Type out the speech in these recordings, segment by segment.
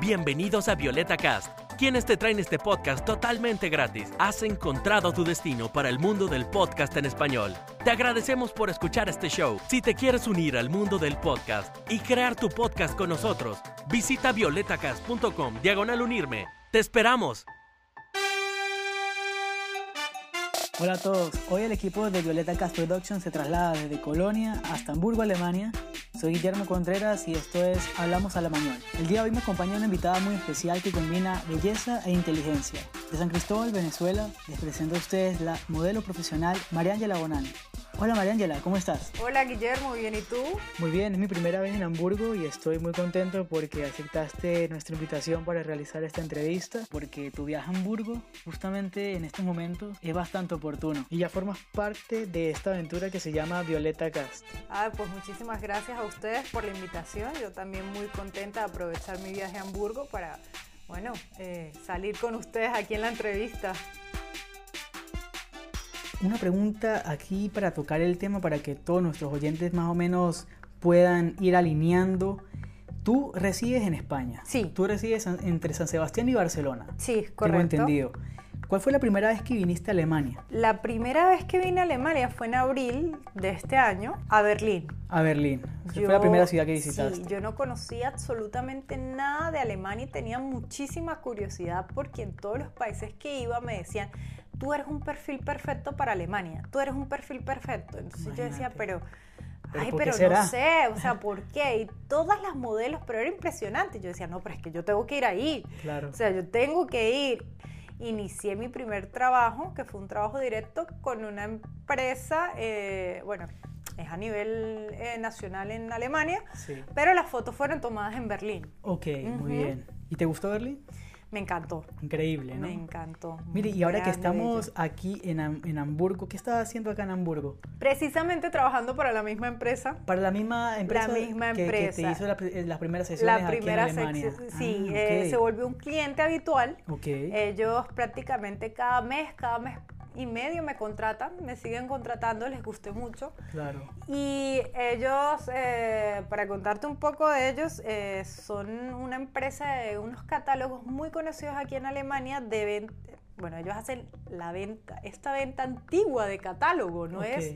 Bienvenidos a Violeta Cast, quienes te traen este podcast totalmente gratis. Has encontrado tu destino para el mundo del podcast en español. Te agradecemos por escuchar este show. Si te quieres unir al mundo del podcast y crear tu podcast con nosotros, visita violetacast.com diagonal unirme. ¡Te esperamos! Hola a todos, hoy el equipo de Violeta Cast Production se traslada desde Colonia hasta Hamburgo, Alemania. Soy Guillermo Contreras y esto es Hablamos Alemán. El día de hoy me acompaña una invitada muy especial que combina belleza e inteligencia. De San Cristóbal, Venezuela, les presento a ustedes la modelo profesional María Ángela Bonani. Hola María Ángela, ¿cómo estás? Hola Guillermo, bien, ¿y tú? Muy bien, es mi primera vez en Hamburgo y estoy muy contento porque aceptaste nuestra invitación para realizar esta entrevista, porque tu viaje a Hamburgo justamente en estos momentos es bastante oportuno y ya formas parte de esta aventura que se llama Violeta Cast. Ah, pues muchísimas gracias a ustedes por la invitación, yo también muy contenta de aprovechar mi viaje a Hamburgo para, bueno, eh, salir con ustedes aquí en la entrevista. Una pregunta aquí para tocar el tema, para que todos nuestros oyentes más o menos puedan ir alineando. Tú resides en España. Sí. Tú resides entre San Sebastián y Barcelona. Sí, correcto. Tengo entendido. ¿Cuál fue la primera vez que viniste a Alemania? La primera vez que vine a Alemania fue en abril de este año a Berlín. A Berlín. fue la primera ciudad que visitaste. Sí, yo no conocía absolutamente nada de Alemania y tenía muchísima curiosidad porque en todos los países que iba me decían, tú eres un perfil perfecto para Alemania, tú eres un perfil perfecto. Entonces yo decía, pero... Ay, pero no sé, o sea, ¿por qué? Y todas las modelos, pero era impresionante. Yo decía, no, pero es que yo tengo que ir ahí. Claro. O sea, yo tengo que ir. Inicié mi primer trabajo, que fue un trabajo directo con una empresa, eh, bueno, es a nivel eh, nacional en Alemania, Sí. pero las fotos fueron tomadas en Berlín. Ok, muy bien. ¿Y te gustó Berlín? Me encantó. Increíble, ¿no? Me encantó. Mire, y ahora que bello. aquí en, en Hamburgo, ¿qué estás haciendo acá en Hamburgo? Precisamente trabajando para la misma empresa. Para la misma empresa, misma que- que, te empresa. hizo la las primeras sesiones La aquí primera en Alemania. sección, sí, Ah, eh, se volvió un cliente habitual. Ok. Ellos prácticamente cada mes, cada mes y medio me contratan, me siguen contratando, les gusté mucho. Claro. Y ellos, eh, para contarte un poco de ellos, eh, son una empresa de unos catálogos muy conocidos aquí en Alemania de venta. Bueno, ellos hacen la venta, esta venta antigua de catálogo, no es,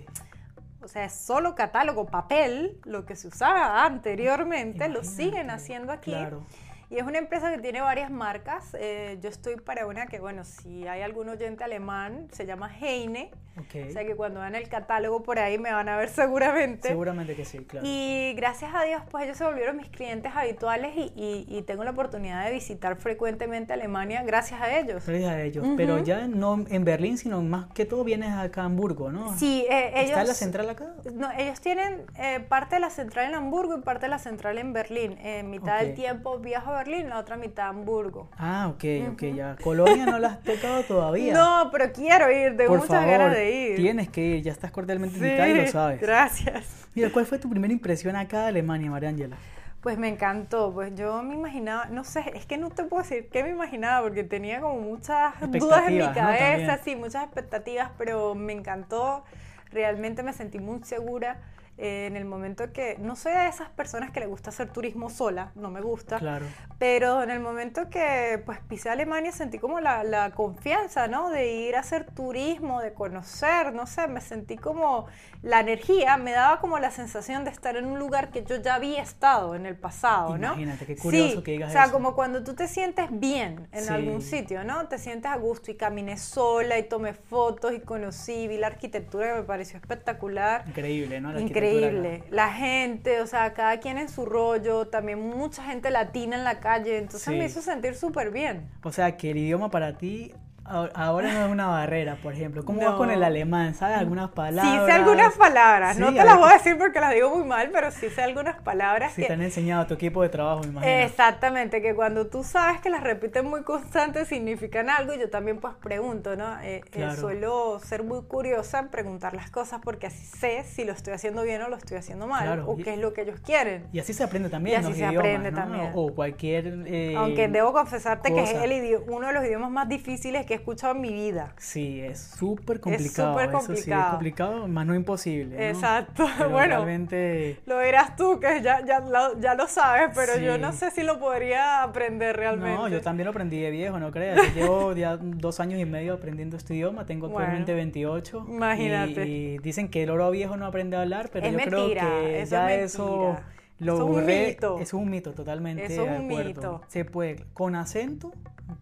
o sea, es solo catálogo, papel, lo que se usaba anteriormente, lo siguen haciendo aquí. Claro. Y es una empresa que tiene varias marcas. Eh, yo estoy para una que, bueno, si hay algún oyente alemán, se llama Heine. Ok. O sea que cuando vean el catálogo por ahí me van a ver seguramente. Seguramente que sí, claro. Y gracias a Dios, pues ellos se volvieron mis clientes habituales y, y- y tengo la oportunidad de visitar frecuentemente Alemania gracias a ellos. Gracias a ellos. Pero ya no en Berlín, sino más que todo vienes acá a Hamburgo, ¿no? Sí, eh, ellos... ¿Está la central acá? No, ellos tienen eh, parte de la central en Hamburgo y parte de la central en Berlín. En mitad Ok. del tiempo viajo a Berlín, la otra mitad a Hamburgo. Ah, ok, ok, ya. Colonia no la has tocado todavía. No, pero quiero ir, tengo Por muchas favor, ganas de ir. tienes que ir, ya estás cordialmente Sí, invitada y lo sabes. Gracias. Mira, ¿cuál fue tu primera impresión acá de Alemania, María Ángela? Pues me encantó, pues yo me imaginaba, no sé, es que no te puedo decir qué me imaginaba porque tenía como muchas dudas en mi cabeza, sí, muchas expectativas, pero me encantó, realmente me sentí muy segura eh, en el momento que, no soy de esas personas que le gusta hacer turismo sola, no me gusta, Claro. pero en el momento que pues pisé Alemania sentí como la, la confianza, ¿no? De ir a hacer turismo, de conocer, no sé, me sentí como la energía, me daba como la sensación de estar en un lugar que yo ya había estado en el pasado, ¿no? Imagínate, qué curioso Sí, que digas O sea, eso. como cuando tú te sientes bien en Sí. algún sitio, ¿no? Te sientes a gusto y caminé sola y tomé fotos y conocí, vi la arquitectura que me pareció espectacular. Increíble, ¿no? La acá. Increíble. La gente, o sea, cada quien en su rollo, también mucha gente latina en la calle, entonces Sí. me hizo sentir súper bien. O sea, que el idioma para ti ahora no es una barrera, por ejemplo. ¿Cómo vas No. con el alemán? ¿Sabes algunas palabras? Sí sé algunas palabras, no te las voy a decir porque las digo muy mal, pero sí sé algunas palabras Sí, que... te han enseñado a tu equipo de trabajo, imagino. Exactamente, que cuando tú sabes que las repiten muy constantes significan algo y yo también pues pregunto, ¿no? Eh, eh, Claro. suelo ser muy curiosa en preguntar las cosas porque así sé si lo estoy haciendo bien o lo estoy haciendo mal Claro, o y- qué es lo que ellos quieren. Y así se aprende también Y así los se idiomas, aprende ¿no? también. O cualquier... eh, Aunque debo confesarte que es el uno de los idiomas más difíciles que que he escuchado en mi vida. Sí, es súper complicado. súper Eso sí, es complicado. complicado, más no imposible. ¿no? Exacto. Pero Bueno. Realmente. Lo dirás tú, que ya, ya, lo, ya lo sabes, pero yo Sí. no sé si lo podría aprender realmente. No, yo también lo aprendí de viejo, no creas. Yo llevo ya dos años y medio aprendiendo este idioma, tengo Bueno, actualmente 28. y- imagínate. Y, dicen que el oro viejo no aprende a hablar, pero Es yo mentira, creo que eso ya es eso lo es un borré. mito. Es un mito, totalmente. Es de un acuerdo. mito. Se puede, con acento,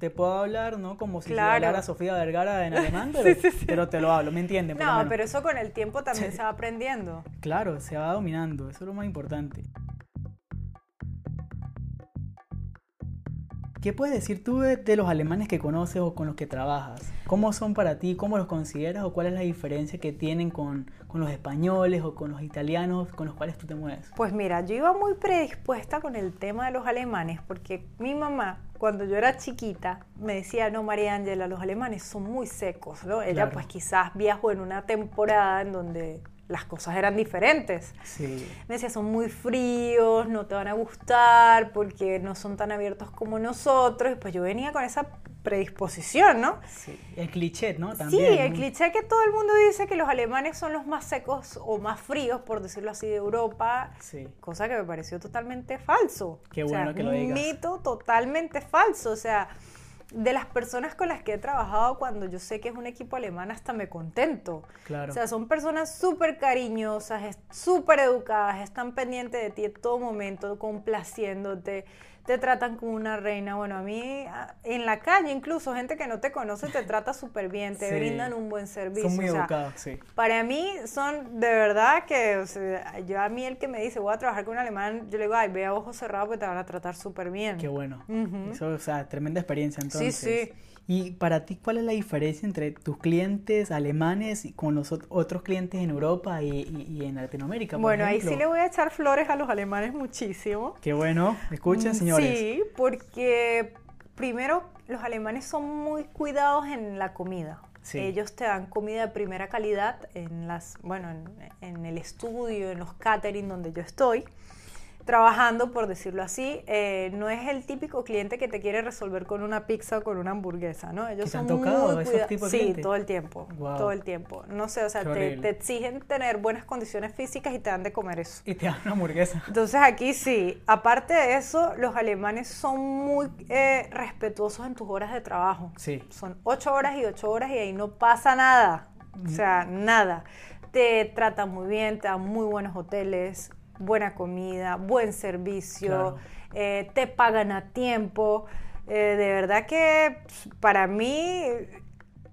te puedo hablar, ¿no? Como si Claro. hablara Sofía Vergara en alemán, pero, pero te lo hablo, ¿me entienden? Por lo No, menos. pero eso con el tiempo también se va aprendiendo. Claro, se va dominando, eso es lo más importante. ¿Qué puedes decir tú de, de los alemanes que conoces o con los que trabajas? ¿Cómo son para ti? ¿Cómo los consideras? ¿O cuál es la diferencia que tienen con, con los españoles o con los italianos con los cuales tú te mueves? Pues mira, yo iba muy predispuesta con el tema de los alemanes, porque mi mamá, cuando yo era chiquita, me decía, no, María Ángela, los alemanes son muy secos, ¿no? Ella Claro. pues quizás viajó en una temporada en donde las cosas eran diferentes. Sí, Me decía, son muy fríos, no te van a gustar porque no son tan abiertos como nosotros. Y pues yo venía con esa predisposición, ¿no? sí. El cliché, ¿no? sí, También, el ¿no? cliché que todo el mundo dice que los alemanes son los más secos o más fríos, por decirlo así, de Europa. Sí. Cosa que me pareció totalmente falso. Qué O sea, bueno que lo un digas. mito totalmente falso. O sea, de las personas con las que he trabajado, cuando yo sé que es un equipo alemán, hasta me contento. Claro. O sea, son personas súper cariñosas, súper educadas, están pendientes de ti en todo momento, complaciéndote, te tratan como una reina. Bueno, a mí, en la calle incluso, gente que no te conoce te trata súper bien, te Sí. brindan un buen servicio. Son muy o sea, educados, sí. para mí son de verdad que, o sea, yo a mí el que me dice voy a trabajar con un alemán, yo le digo, ay, ve a ojos cerrados porque te van a tratar súper bien. Qué bueno. Eso, o sea, tremenda experiencia entonces. sí. Y para ti, ¿cuál es la diferencia entre tus clientes alemanes y con los ot- otros clientes en Europa y, y- y en Latinoamérica? por Bueno, ahí sí le voy a echar flores a los alemanes muchísimo. Qué bueno. Escuchen, Mm, Sí, porque primero los alemanes son muy cuidados en la comida. Sí. Ellos te dan comida de primera calidad en las, bueno, en, en el estudio, en los catering donde yo estoy trabajando, por decirlo así, eh, no es el típico cliente que te quiere resolver con una pizza o con una hamburguesa, ¿no? Ellos ¿Que te han son tocado muy esos cuida- tipos de Sí, clientes? todo el tiempo, todo el tiempo. No sé, o sea, te, exigen tener buenas condiciones físicas y te dan de comer eso. Y te dan una hamburguesa. Entonces aquí sí, aparte de eso, los alemanes son muy eh, respetuosos en tus horas de trabajo. Sí. Son ocho horas y ocho horas y ahí no pasa nada. O sea, nada. Te tratan muy bien, te dan muy buenos hoteles, buena comida, buen servicio, Claro. eh, te pagan a tiempo. Eh, de verdad que pf, para mí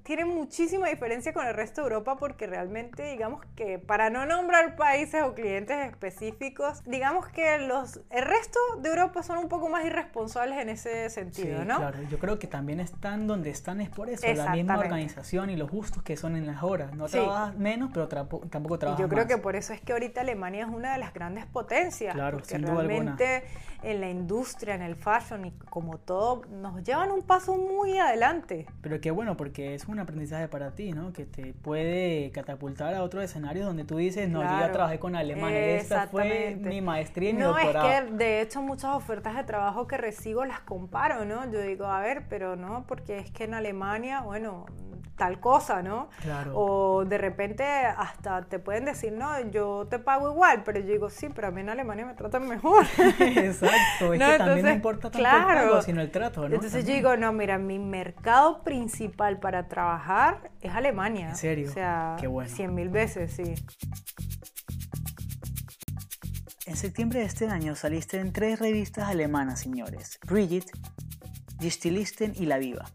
tiene muchísima diferencia con el resto de Europa porque realmente digamos que para no nombrar países o clientes específicos, digamos que los el resto de Europa son un poco más irresponsables en ese Sí, sentido, ¿no? claro. Yo creo que también están donde están es por eso, la misma organización y los gustos que son en las horas. No Sí. trabajas menos, pero tampoco Y trabajas yo creo más. que por eso es que ahorita Alemania es una de las grandes potencias. Claro, porque sin duda alguna. realmente en la industria, en el fashion y como todo, nos llevan un paso muy adelante. Pero qué bueno, porque es un aprendizaje para ti, ¿no? Que te puede catapultar a otro escenario donde tú dices, no, yo ya trabajé con alemanes, esta fue mi maestría y mi No, doctorado. es que de hecho muchas ofertas de trabajo que recibo las comparo, ¿no? Yo digo, a ver, pero no, porque es que en Alemania, bueno, tal cosa, ¿no? Claro. O de repente hasta te pueden decir, no, yo te pago igual, pero yo digo, sí, pero a mí en Alemania me tratan mejor. Exacto, es No, que también no importa tanto claro. el pago, sino el trato, ¿no? Entonces yo digo, no, mira, mi mercado principal para trabajar es Alemania. ¿En serio? O sea, Qué bueno. cien mil veces, sí. En septiembre de este año saliste en tres revistas alemanas, señores. Brigitte, Die Stilisten y La Viva.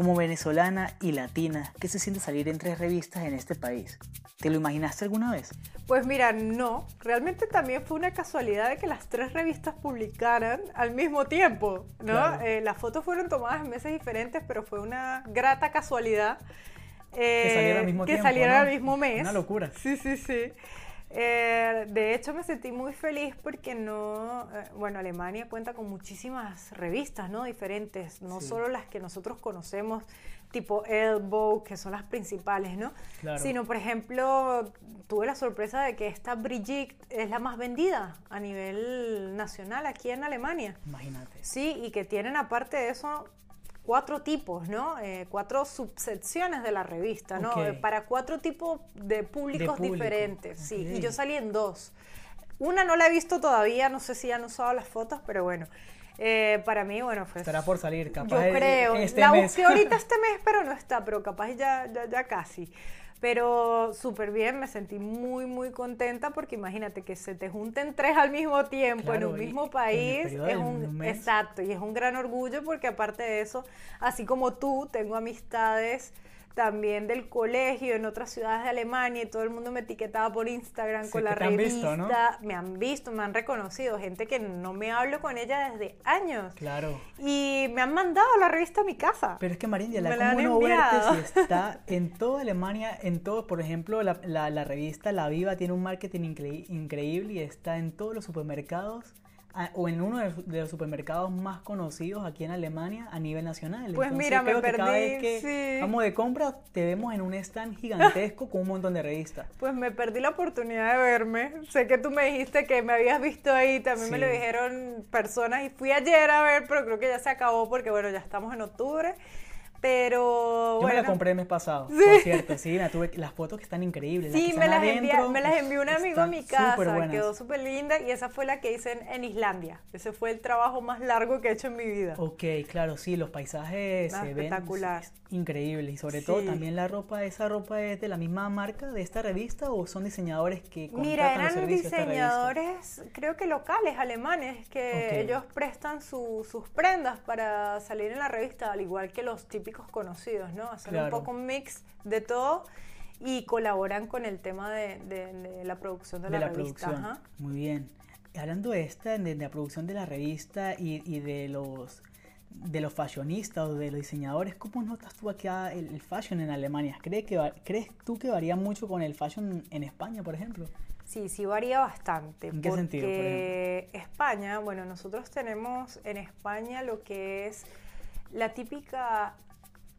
Como venezolana y latina, ¿qué se siente salir en tres revistas en este país? ¿Te lo imaginaste alguna vez? Pues mira, no, realmente también fue una casualidad de que las tres revistas publicaran al mismo tiempo, ¿no? Claro. Eh, las fotos fueron tomadas en meses diferentes, pero fue una grata casualidad. Que eh, saliera al mismo que tiempo, saliera ¿no? al mismo mes. Una locura. Sí, sí, sí. Eh, de hecho, me sentí muy feliz porque no, eh, bueno, Alemania cuenta con muchísimas revistas, ¿no? Diferentes, no Sí. solo las que nosotros conocemos, tipo Elbow, que son las principales, ¿no? Claro. Sino, por ejemplo, tuve la sorpresa de que esta Brigitte es la más vendida a nivel nacional aquí en Alemania. Imagínate. Sí, y que tienen aparte de eso cuatro tipos, ¿no? Eh, cuatro subsecciones de la revista, ¿no? Ok. Para cuatro tipos de públicos público, diferentes, sí. Y yo salí en dos. Una no la he visto todavía, no sé si han usado las fotos, pero bueno. Eh, para mí, bueno, fue... Estará por salir, capaz. Yo creo. este la mes. busqué ahorita este mes, pero no está, pero capaz ya, ya, ya casi. Pero súper bien, me sentí muy, muy contenta porque imagínate que se te junten tres al mismo tiempo en un mismo país. Es un, un mes. exacto, y es un gran orgullo porque aparte de eso, así como tú, tengo amistades también del colegio en otras ciudades de Alemania y todo el mundo me etiquetaba por Instagram Sí, con la han revista. visto, ¿no? Me han visto, me han reconocido, gente que no me hablo con ella desde años. Claro. Y me han mandado la revista a mi casa. Pero es que Marindia, la la no verte si está en toda Alemania, en todo, por ejemplo, la, la- la revista La Viva tiene un marketing incre- increíble y está en todos los supermercados a- o en uno de los, de los supermercados más conocidos aquí en Alemania a nivel nacional. Pues mira, me que cada perdí, vez que sí. vamos de compra te vemos en un stand gigantesco con un montón de revistas. Pues me perdí la oportunidad de verme. Sé que tú me dijiste que me habías visto ahí, también me lo dijeron personas y fui ayer a ver, pero creo que ya se acabó porque bueno, ya estamos en octubre. Pero Yo bueno, me la compré el mes pasado, Sí. por cierto, sí, la tuve, las fotos que están increíbles. Sí, me las, adentro, me las envió un amigo a mi casa, quedó súper linda y esa fue la que hice en, en Islandia. Ese fue el trabajo más largo que he hecho en mi vida. Ok, claro, sí, los paisajes Ah, se ven espectacular. s- increíbles y sobre todo también la ropa, ¿esa ropa es de la misma marca de esta revista o son diseñadores que contratan Mira, eran diseñadores, creo que locales, alemanes, que ellos prestan su- sus prendas para salir en la revista, al igual que los típicos conocidos, ¿no? Hacen Claro. un poco un mix de todo y colaboran con el tema de, de- de la producción de, de la, la revista. producción. ajá. Muy bien. Hablando de esta, de, la producción de la revista y, y de los de los fashionistas o de los diseñadores, ¿cómo notas tú acá el, el fashion en Alemania? ¿Crees, que, va- ¿Crees tú que varía mucho con el fashion en España, por ejemplo? Sí, sí varía bastante. ¿En qué sentido, por Porque España, bueno, nosotros tenemos en España lo que es la típica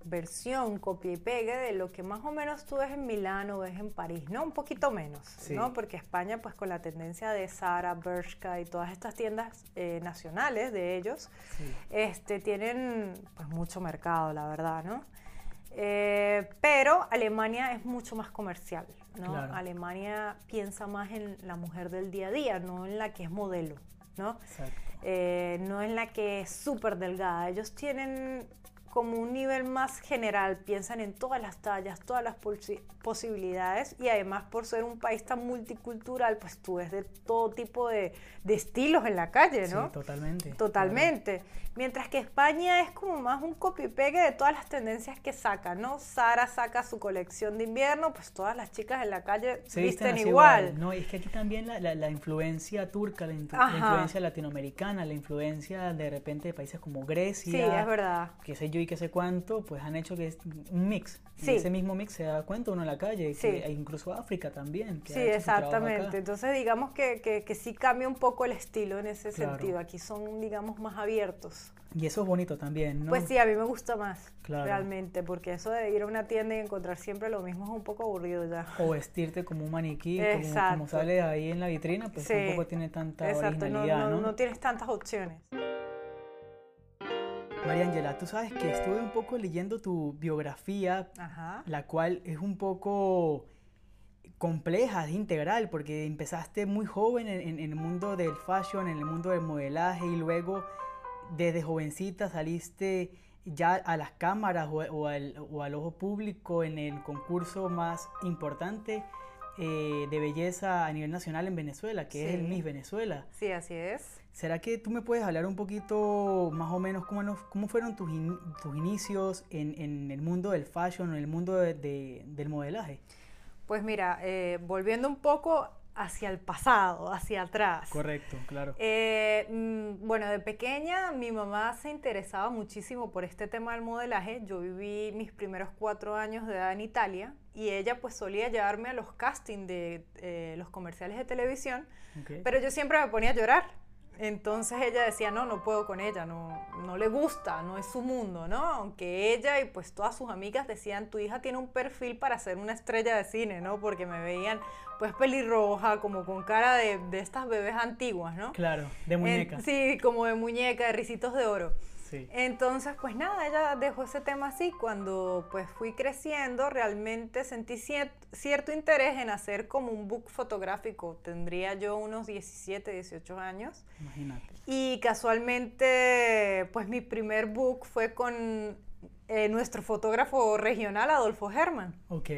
versión copia y pegue de lo que más o menos tú ves en Milán o ves en París, ¿no? Un poquito menos, Sí. ¿no? Porque España, pues con la tendencia de Zara, Bershka y todas estas tiendas eh, nacionales de ellos, Sí. este, tienen pues mucho mercado, la verdad, ¿no? Eh, pero Alemania es mucho más comercial, ¿no? Claro. Alemania piensa más en la mujer del día a día, no en la que es modelo, ¿no? Exacto. Eh, no en la que es súper delgada. Ellos tienen como un nivel más general, piensan en todas las tallas, todas las posi- posibilidades y además por ser un país tan multicultural, pues tú ves de todo tipo de, de estilos en la calle, ¿no? Sí, totalmente. Totalmente. Mientras que España es como más un copy y pegue de todas las tendencias que saca, ¿no? Sara saca su colección de invierno, pues todas las chicas en la calle se visten, así igual. No, y es que aquí también la, la- la influencia turca, la influencia latinoamericana, la influencia de repente de países como Grecia, Sí, es verdad. qué sé yo y qué sé cuánto, pues han hecho que es un mix. Y ese mismo mix se da cuenta uno en la calle, Sí. que- incluso África también. que Sí, exactamente. Entonces digamos que, que, que sí cambia un poco el estilo en ese Claro. sentido. Aquí son, digamos, más abiertos. Y eso es bonito también, ¿no? Pues sí, a mí me gusta más, Claro. realmente, porque eso de ir a una tienda y encontrar siempre lo mismo es un poco aburrido ya. O vestirte como un maniquí, como, como sale ahí en la vitrina, pues Sí. tampoco tiene tanta Exacto, no, originalidad, no, ¿no? no tienes tantas opciones. María Ángela, tú sabes que estuve un poco leyendo tu biografía, Ajá. la cual es un poco compleja, es integral, porque empezaste muy joven en, el mundo del fashion, en el mundo del modelaje, y luego desde jovencita saliste ya a las cámaras o, o al, o al ojo público en el concurso más importante eh, de belleza a nivel nacional en Venezuela, que es el. Miss Venezuela. Sí, así es. ¿Será que tú me puedes hablar un poquito más o menos cómo, cómo fueron tus, in- tus inicios en, en el mundo del fashion, en el mundo de- de- del modelaje? Pues mira, eh, volviendo un poco hacia el pasado, hacia atrás. Correcto, claro. Eh, mm, bueno, de pequeña mi mamá se interesaba muchísimo por este tema del modelaje. Yo viví mis primeros cuatro años de edad en Italia y ella pues solía llevarme a los castings de eh, los comerciales de televisión, Ok. pero yo siempre me ponía a llorar. Entonces ella decía, no, no puedo con ella, no, no le gusta, no es su mundo, ¿no? Aunque ella y pues todas sus amigas decían, tu hija tiene un perfil para ser una estrella de cine, ¿no? Porque me veían pues pelirroja, como con cara de, de estas bebés antiguas, ¿no? Claro, de muñeca. sí, como de muñeca, de risitos de oro. Sí. Entonces, pues nada, ella dejó ese tema así. Cuando pues fui creciendo, realmente sentí cier- cierto interés en hacer como un book fotográfico. Tendría yo unos 17, 18 años. Imagínate. Y casualmente, pues mi primer book fue con eh, nuestro fotógrafo regional, Adolfo Herman. Ok.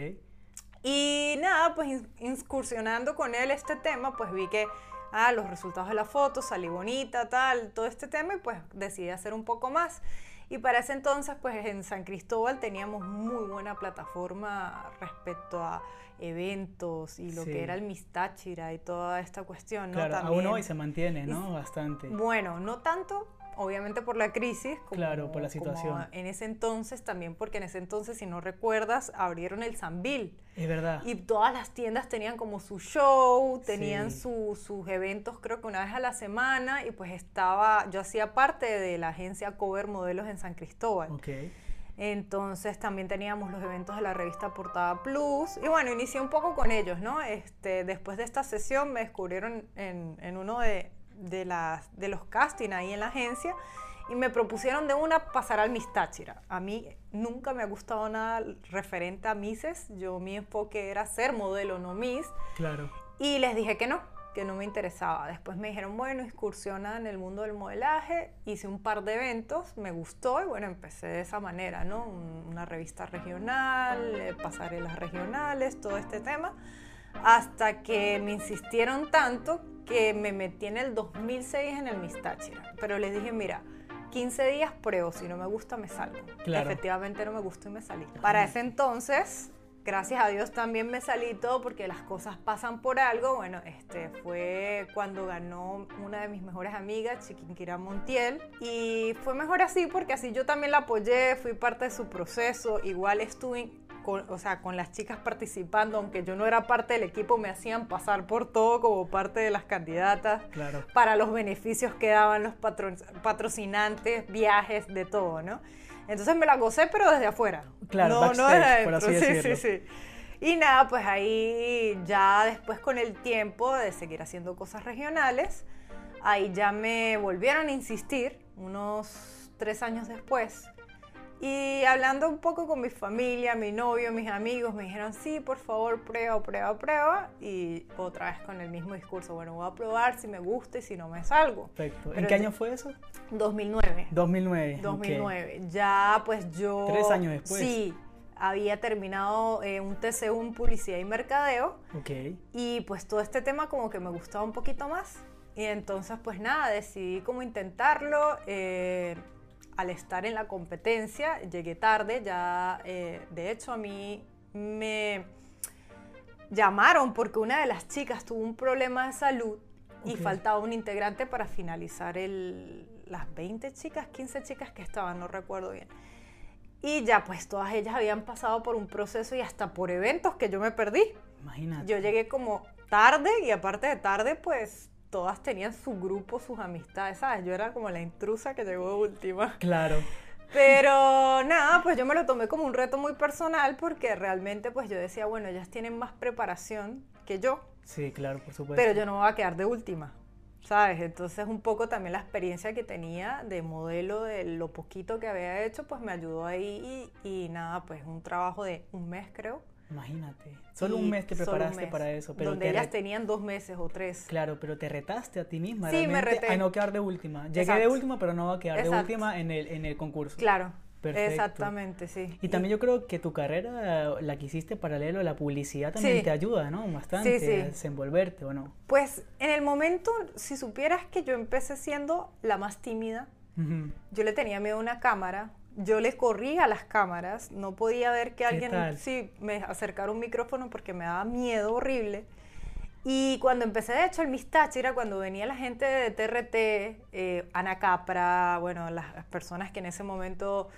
Y nada, pues in- incursionando con él este tema, pues vi que, ah, los resultados de la foto, salí bonita, tal, todo este tema, y pues decidí hacer un poco más. Y para ese entonces, pues en San Cristóbal teníamos muy buena plataforma respecto a eventos y lo Sí. que era el Mistáchira y toda esta cuestión, ¿no? Claro, aún hoy se mantiene, ¿no? Bastante. bueno, no tanto, obviamente por la crisis. Como, Claro, por la situación. en ese entonces también, porque en ese entonces, si no recuerdas, abrieron el Sambil. Es verdad. Y todas las tiendas tenían como su show, tenían Sí. su- sus eventos creo que una vez a la semana y pues estaba, yo hacía parte de la agencia Cover Modelos en San Cristóbal. Ok. Entonces también teníamos los eventos de la revista Portada Plus. Y bueno, inicié un poco con ellos, ¿no? Este, después de esta sesión me descubrieron en, en uno de, de, las, de los castings ahí en la agencia y me propusieron de una pasar al Miss Táchira. A mí nunca me ha gustado nada referente a Misses. Yo mi enfoque era ser modelo, no Miss. Claro. Y les dije que no, que no me interesaba. Después me dijeron, bueno, excursiona en el mundo del modelaje. Hice un par de eventos, me gustó y bueno, empecé de esa manera, ¿no? Un- Una revista regional, eh, pasarelas regionales, todo este tema. Hasta que me insistieron tanto que me metí en el 2006 en el Miss Táchira. Pero les dije, mira, 15 días pruebo, si no me gusta me salgo. Claro. Efectivamente no me gustó y me salí. Para ese entonces, gracias a Dios también me salí todo porque las cosas pasan por algo. Bueno, este fue cuando ganó una de mis mejores amigas, Chiquinquira Montiel. Y fue mejor así porque así yo también la apoyé, fui parte de su proceso. Igual estuve con, o sea, con las chicas participando, aunque yo no era parte del equipo, me hacían pasar por todo como parte de las candidatas Claro. para los beneficios que daban los patro- patrocinantes, viajes, de todo, ¿no? Entonces me la gocé, pero desde afuera. Claro, no, no por así sí, sí, sí. Y nada, pues ahí ya después con el tiempo de seguir haciendo cosas regionales, ahí ya me volvieron a insistir unos tres años después. Y hablando un poco con mi familia, mi novio, mis amigos, me dijeron, sí, por favor, prueba, prueba, prueba. Y otra vez con el mismo discurso, bueno, voy a probar si me gusta y si no me salgo. Perfecto. ¿En qué año fue eso? 2009. 2009. ok. 2009. Ya pues yo... Tres años después. Sí, había terminado eh, un TCU en Publicidad y Mercadeo Ok. y pues todo este tema como que me gustaba un poquito más. Y entonces pues nada, decidí como intentarlo. eh, al estar en la competencia, llegué tarde, ya eh, de hecho a mí me llamaron porque una de las chicas tuvo un problema de salud y faltaba un integrante para finalizar el, las 20 chicas, 15 chicas que estaban, no recuerdo bien. Y ya pues todas ellas habían pasado por un proceso y hasta por eventos que yo me perdí. Imagínate. Yo llegué como tarde y aparte de tarde pues todas tenían su grupo, sus amistades, ¿sabes? Yo era como la intrusa que llegó de última. Claro. Pero nada, pues yo me lo tomé como un reto muy personal porque realmente pues yo decía, bueno, ellas tienen más preparación que yo, Sí, claro, por supuesto. pero yo no me voy a quedar de última, ¿sabes? Entonces un poco también la experiencia que tenía de modelo, de lo poquito que había hecho, pues me ayudó ahí y, y nada, pues un trabajo de un mes creo. Imagínate. Solo un mes te preparaste mes, para eso. Pero donde ellas tenían dos meses o tres. Claro, pero te retaste a ti misma. Sí, me reté. A no quedar de última. Llegué de última, pero no va a quedar de última en el, en el concurso. Claro, Perfecto. exactamente, sí. Y también yo creo que tu carrera, la que hiciste paralelo a la publicidad, también Sí. te ayuda, ¿no? Bastante Sí, sí. a desenvolverte, ¿o no? Pues en el momento, si supieras que yo empecé siendo la más tímida, yo le tenía miedo a una cámara, yo le corría a las cámaras, no podía ver que alguien sí me acercara un micrófono porque me daba miedo horrible. Y cuando empecé, de hecho, el Miss Táchira, cuando venía la gente de TRT, eh, Ana Capra, bueno, las, personas que en ese momento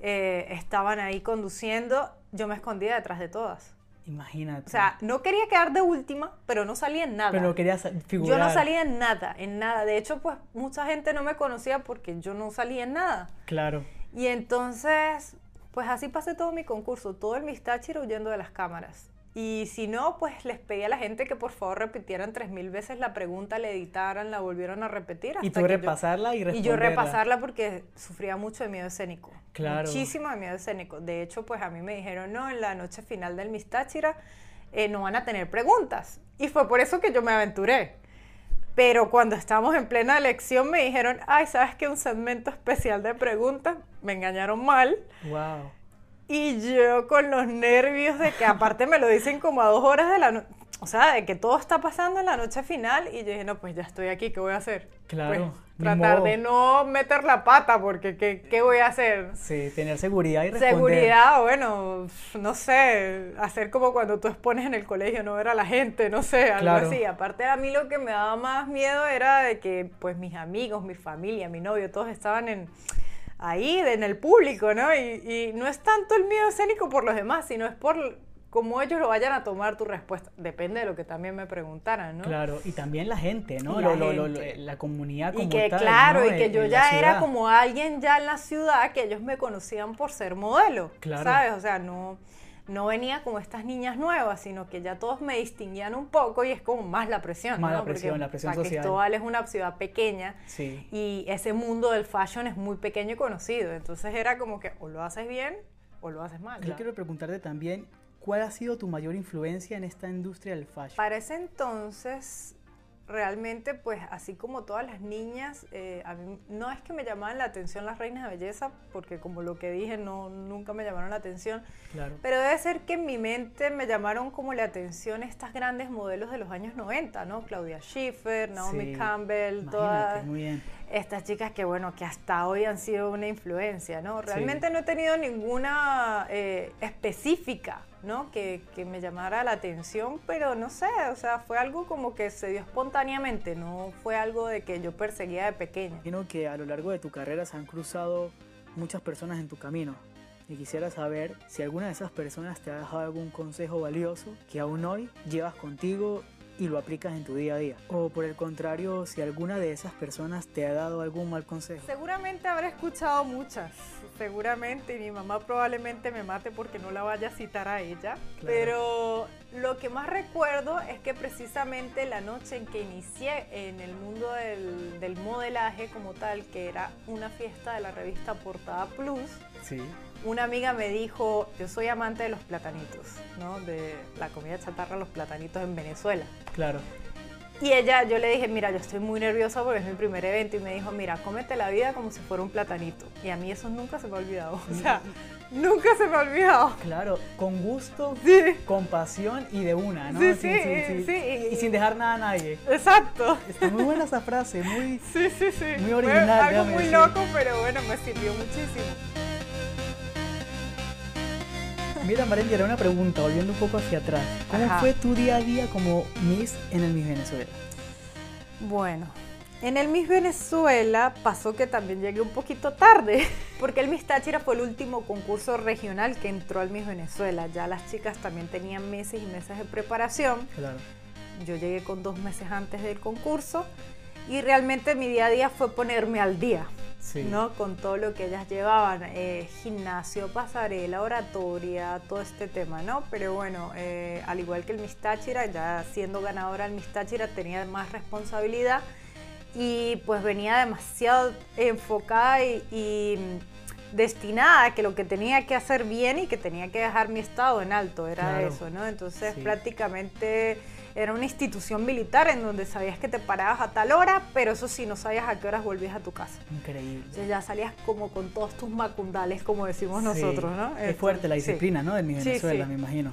eh, estaban ahí conduciendo, yo me escondía detrás de todas. Imagínate. O sea, no quería quedar de última, pero no salía en nada. pero querías Yo figurar. no salía en nada, en nada. De hecho, pues mucha gente no me conocía porque yo no salía en nada. Claro. Y entonces, pues así pasé todo mi concurso, todo el Miss Táchira huyendo de las cámaras. Y si no, pues les pedí a la gente que por favor repitieran tres mil veces la pregunta, la editaran, la volvieron a repetir. y tú repasarla y responderla. Y yo repasarla porque sufría mucho de miedo escénico. Claro. Muchísimo de miedo escénico. De hecho, pues a mí me dijeron, no, en la noche final del Miss Táchira eh, no van a tener preguntas. Y fue por eso que yo me aventuré. Pero cuando estábamos en plena elección me dijeron, ay, ¿sabes qué? Un segmento especial de preguntas. Me engañaron mal. Wow. Y yo con los nervios de que aparte me lo dicen como a dos horas de la noche, o sea, de que todo está pasando en la noche final y yo dije, no, pues ya estoy aquí, ¿qué voy a hacer? Claro. Pues, tratar de no meter la pata porque ¿qué, ¿qué, voy a hacer? Sí, tener seguridad y responder. Seguridad, bueno, no sé, hacer como cuando tú expones en el colegio, no ver a la gente, no sé, algo así. Aparte a mí lo que me daba más miedo era de que pues mis amigos, mi familia, mi novio, todos estaban en ahí en el público, ¿no? Y, no es tanto el miedo escénico por los demás, sino es por cómo ellos lo vayan a tomar tu respuesta. Depende de lo que también me preguntaran, ¿no? Claro, y también la gente, ¿no? La, lo, la comunidad como Y que, claro, y que yo ya era como alguien ya en la ciudad que ellos me conocían por ser modelo, claro. ¿sabes? O sea, no no venía como estas niñas nuevas, sino que ya todos me distinguían un poco y es como más la presión. Más la presión, la presión social. Cristóbal es una ciudad pequeña y ese mundo del fashion es muy pequeño y conocido. Entonces era como que o lo haces bien o lo haces mal. Yo quiero preguntarte también, ¿cuál ha sido tu mayor influencia en esta industria del fashion? Para ese entonces realmente, pues así como todas las niñas, eh, a mí no es que me llamaban la atención las reinas de belleza, porque como lo que dije, no, nunca me llamaron la atención, claro. pero debe ser que en mi mente me llamaron como la atención estas grandes modelos de los años 90, ¿no? Claudia Schiffer, Naomi Campbell, todas estas chicas que, bueno, que hasta hoy han sido una influencia, ¿no? Realmente no he tenido ninguna eh, específica ¿no? Que, que, me llamara la atención, pero no sé, o sea, fue algo como que se dio espontáneamente, no fue algo de que yo perseguía de pequeña. Imagino que a lo largo de tu carrera se han cruzado muchas personas en tu camino y quisiera saber si alguna de esas personas te ha dejado algún consejo valioso que aún hoy llevas contigo y lo aplicas en tu día a día. O por el contrario, si alguna de esas personas te ha dado algún mal consejo. Seguramente habré escuchado muchas, seguramente, y mi mamá probablemente me mate porque no la vaya a citar a ella. Pero lo que más recuerdo es que precisamente la noche en que inicié en el mundo del, del modelaje como tal, que era una fiesta de la revista Portada Plus, sí una amiga me dijo, yo soy amante de los platanitos, ¿no? De la comida chatarra, los platanitos en Venezuela. Claro. Y ella, yo le dije, mira, yo estoy muy nerviosa porque es mi primer evento. Y me dijo, mira, cómete la vida como si fuera un platanito. Y a mí eso nunca se me ha olvidado. O sea, nunca se me ha olvidado. Claro, con gusto, sí. con pasión y de una, ¿no? Sí, sí, sí. Y, sin dejar nada a nadie. Exacto. Está muy buena esa frase, muy, sí, sí, sí. muy original. algo muy loco, pero bueno, me sirvió muchísimo. Mira, Marendi, era una pregunta, volviendo un poco hacia atrás. ¿Cómo fue tu día a día como Miss en el Miss Venezuela? Bueno, en el Miss Venezuela pasó que también llegué un poquito tarde, porque el Miss Táchira fue el último concurso regional que entró al Miss Venezuela. Ya las chicas también tenían meses y meses de preparación. Claro. Yo llegué con dos meses antes del concurso y realmente mi día a día fue ponerme al día. ¿no? Con todo lo que ellas llevaban, eh, gimnasio, pasarela, oratoria, todo este tema, ¿no? Pero bueno, eh, al igual que el Miss Táchira, ya siendo ganadora el Miss Táchira tenía más responsabilidad y pues venía demasiado enfocada y, destinada a que lo que tenía que hacer bien y que tenía que dejar mi estado en alto, era eso, ¿no? Entonces prácticamente era una institución militar en donde sabías que te parabas a tal hora, pero eso sí, no sabías a qué horas volvías a tu casa. Increíble. Entonces ya salías como con todos tus macundales, como decimos nosotros, ¿no? Es fuerte la disciplina, ¿no? De mi Venezuela, me imagino.